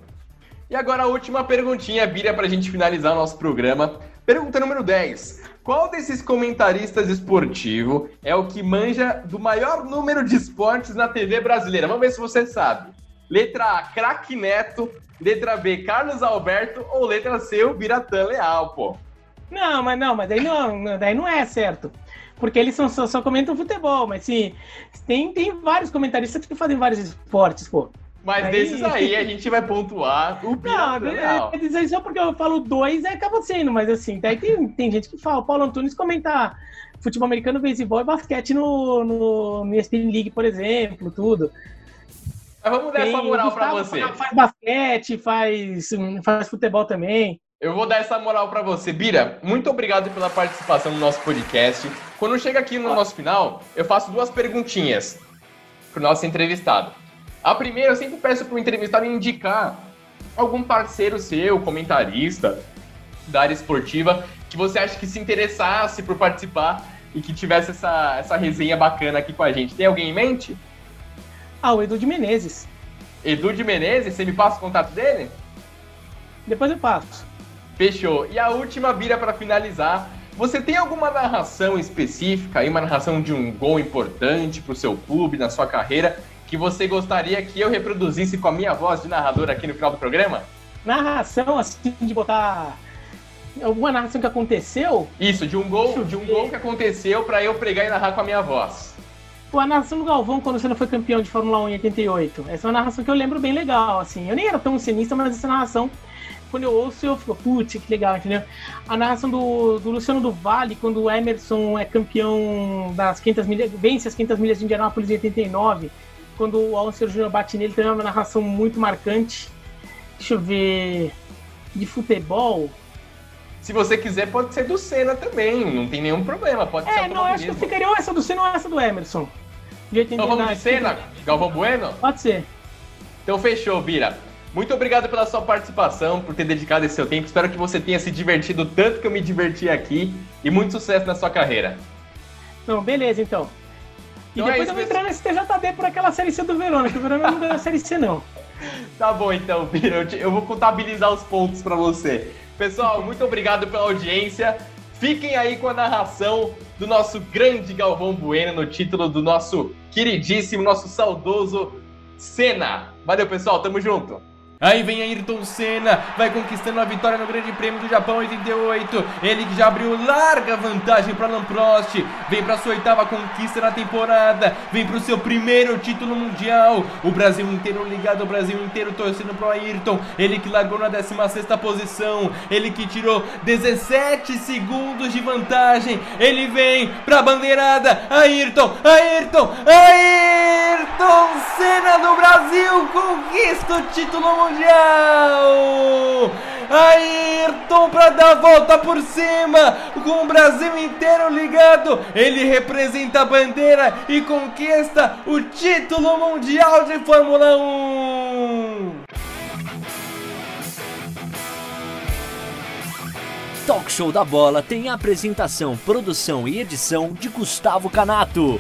E agora a última perguntinha, Bia, pra gente finalizar o nosso programa. Pergunta número 10. Qual desses comentaristas esportivo é o que manja do maior número de esportes na TV brasileira? Vamos ver se você sabe. Letra A, Craque Neto. Letra B, Carlos Alberto. Ou letra C, o Biratã Leal, pô. Não, mas não, mas daí não, daí não é certo. Porque eles são, só, só comentam futebol, mas sim, tem, tem vários comentaristas que fazem vários esportes, pô. Mas Aí- desses aí a gente vai pontuar o Não, Biratã Leal. é, é dizer só porque eu falo dois, é, acaba sendo, mas assim, daí tem, tem gente que fala, o Paulo Antunes comenta futebol americano, beisebol e basquete no, no, no ESPN League, por exemplo, tudo. Mas vamos dar essa Tem o moral pra Gustavo você. Faz basquete, faz, faz futebol também. Eu vou dar essa moral pra você. Bira, muito obrigado pela participação no nosso podcast. Quando chega aqui no nosso final, eu faço duas perguntinhas pro nosso entrevistado. A primeira, eu sempre peço pro entrevistado indicar algum parceiro seu, comentarista da área esportiva, que você acha que se interessasse por participar e que tivesse essa, essa resenha bacana aqui com a gente. Tem alguém em mente? Ah, o Edu de Menezes. Edu de Menezes, você me passa o contato dele? Depois eu passo. Fechou. E a última vira para finalizar. Você tem alguma narração específica, aí, uma narração de um gol importante para o seu clube, na sua carreira, que você gostaria que eu reproduzisse com a minha voz de narrador aqui no final do programa? Narração, assim, de botar alguma narração que aconteceu, Isso, de um gol, de um gol que aconteceu para eu pregar e narrar com a minha voz. Pô, a narração do Galvão quando você não foi campeão de Fórmula 1 em 88. Essa é uma narração que eu lembro bem legal, assim. Eu nem era tão sinista, mas essa narração, quando eu ouço, eu fico, putz, que legal, entendeu? A narração do, do Luciano do Vale, quando o Emerson é campeão das 500 milhas, vence as 500 milhas de Indianápolis em 89, quando o Alonso Júnior bate nele, é uma narração muito marcante. Deixa eu ver. De futebol. Se você quiser, pode ser do Senna também, não tem nenhum problema. Pode ser É, não, eu acho que eu ficaria ou essa do Senna ou essa do Emerson. De 89. Então vamos de Senna, Galvão Bueno? Pode ser. Então fechou, Bira. Muito obrigado pela sua participação, por ter dedicado esse seu tempo. Espero que você tenha se divertido tanto que eu me diverti aqui e muito sucesso na sua carreira. Não, beleza, então. E Então é depois isso, eu vou entrar nesse TJD por aquela série C do Verona, que o Verona não ganhou a série C, não. *laughs* Tá bom então, Bira. Eu, te- eu vou contabilizar os pontos pra você. Pessoal, muito obrigado pela audiência. Fiquem aí com a narração do nosso grande Galvão Bueno no título do nosso queridíssimo, nosso saudoso Senna. Valeu, pessoal. Tamo junto. Aí vem Ayrton Senna, vai conquistando a vitória no Grande Prêmio do Japão 88. Ele que já abriu larga vantagem para Alan Prost. Vem para sua oitava conquista na temporada. Vem para o seu primeiro título mundial. O Brasil inteiro ligado, o Brasil inteiro torcendo pro Ayrton. Ele que largou na 16 posição. Ele que tirou 17 segundos de vantagem. Ele vem pra bandeirada. Ayrton, Ayrton, Ayrton Senna do Brasil conquista o título mundial. Ayrton pra dar a volta por cima, com o Brasil inteiro ligado. Ele representa a bandeira e conquista o título mundial de Fórmula 1. Talk Show da Bola tem apresentação, produção e edição de Gustavo Canato.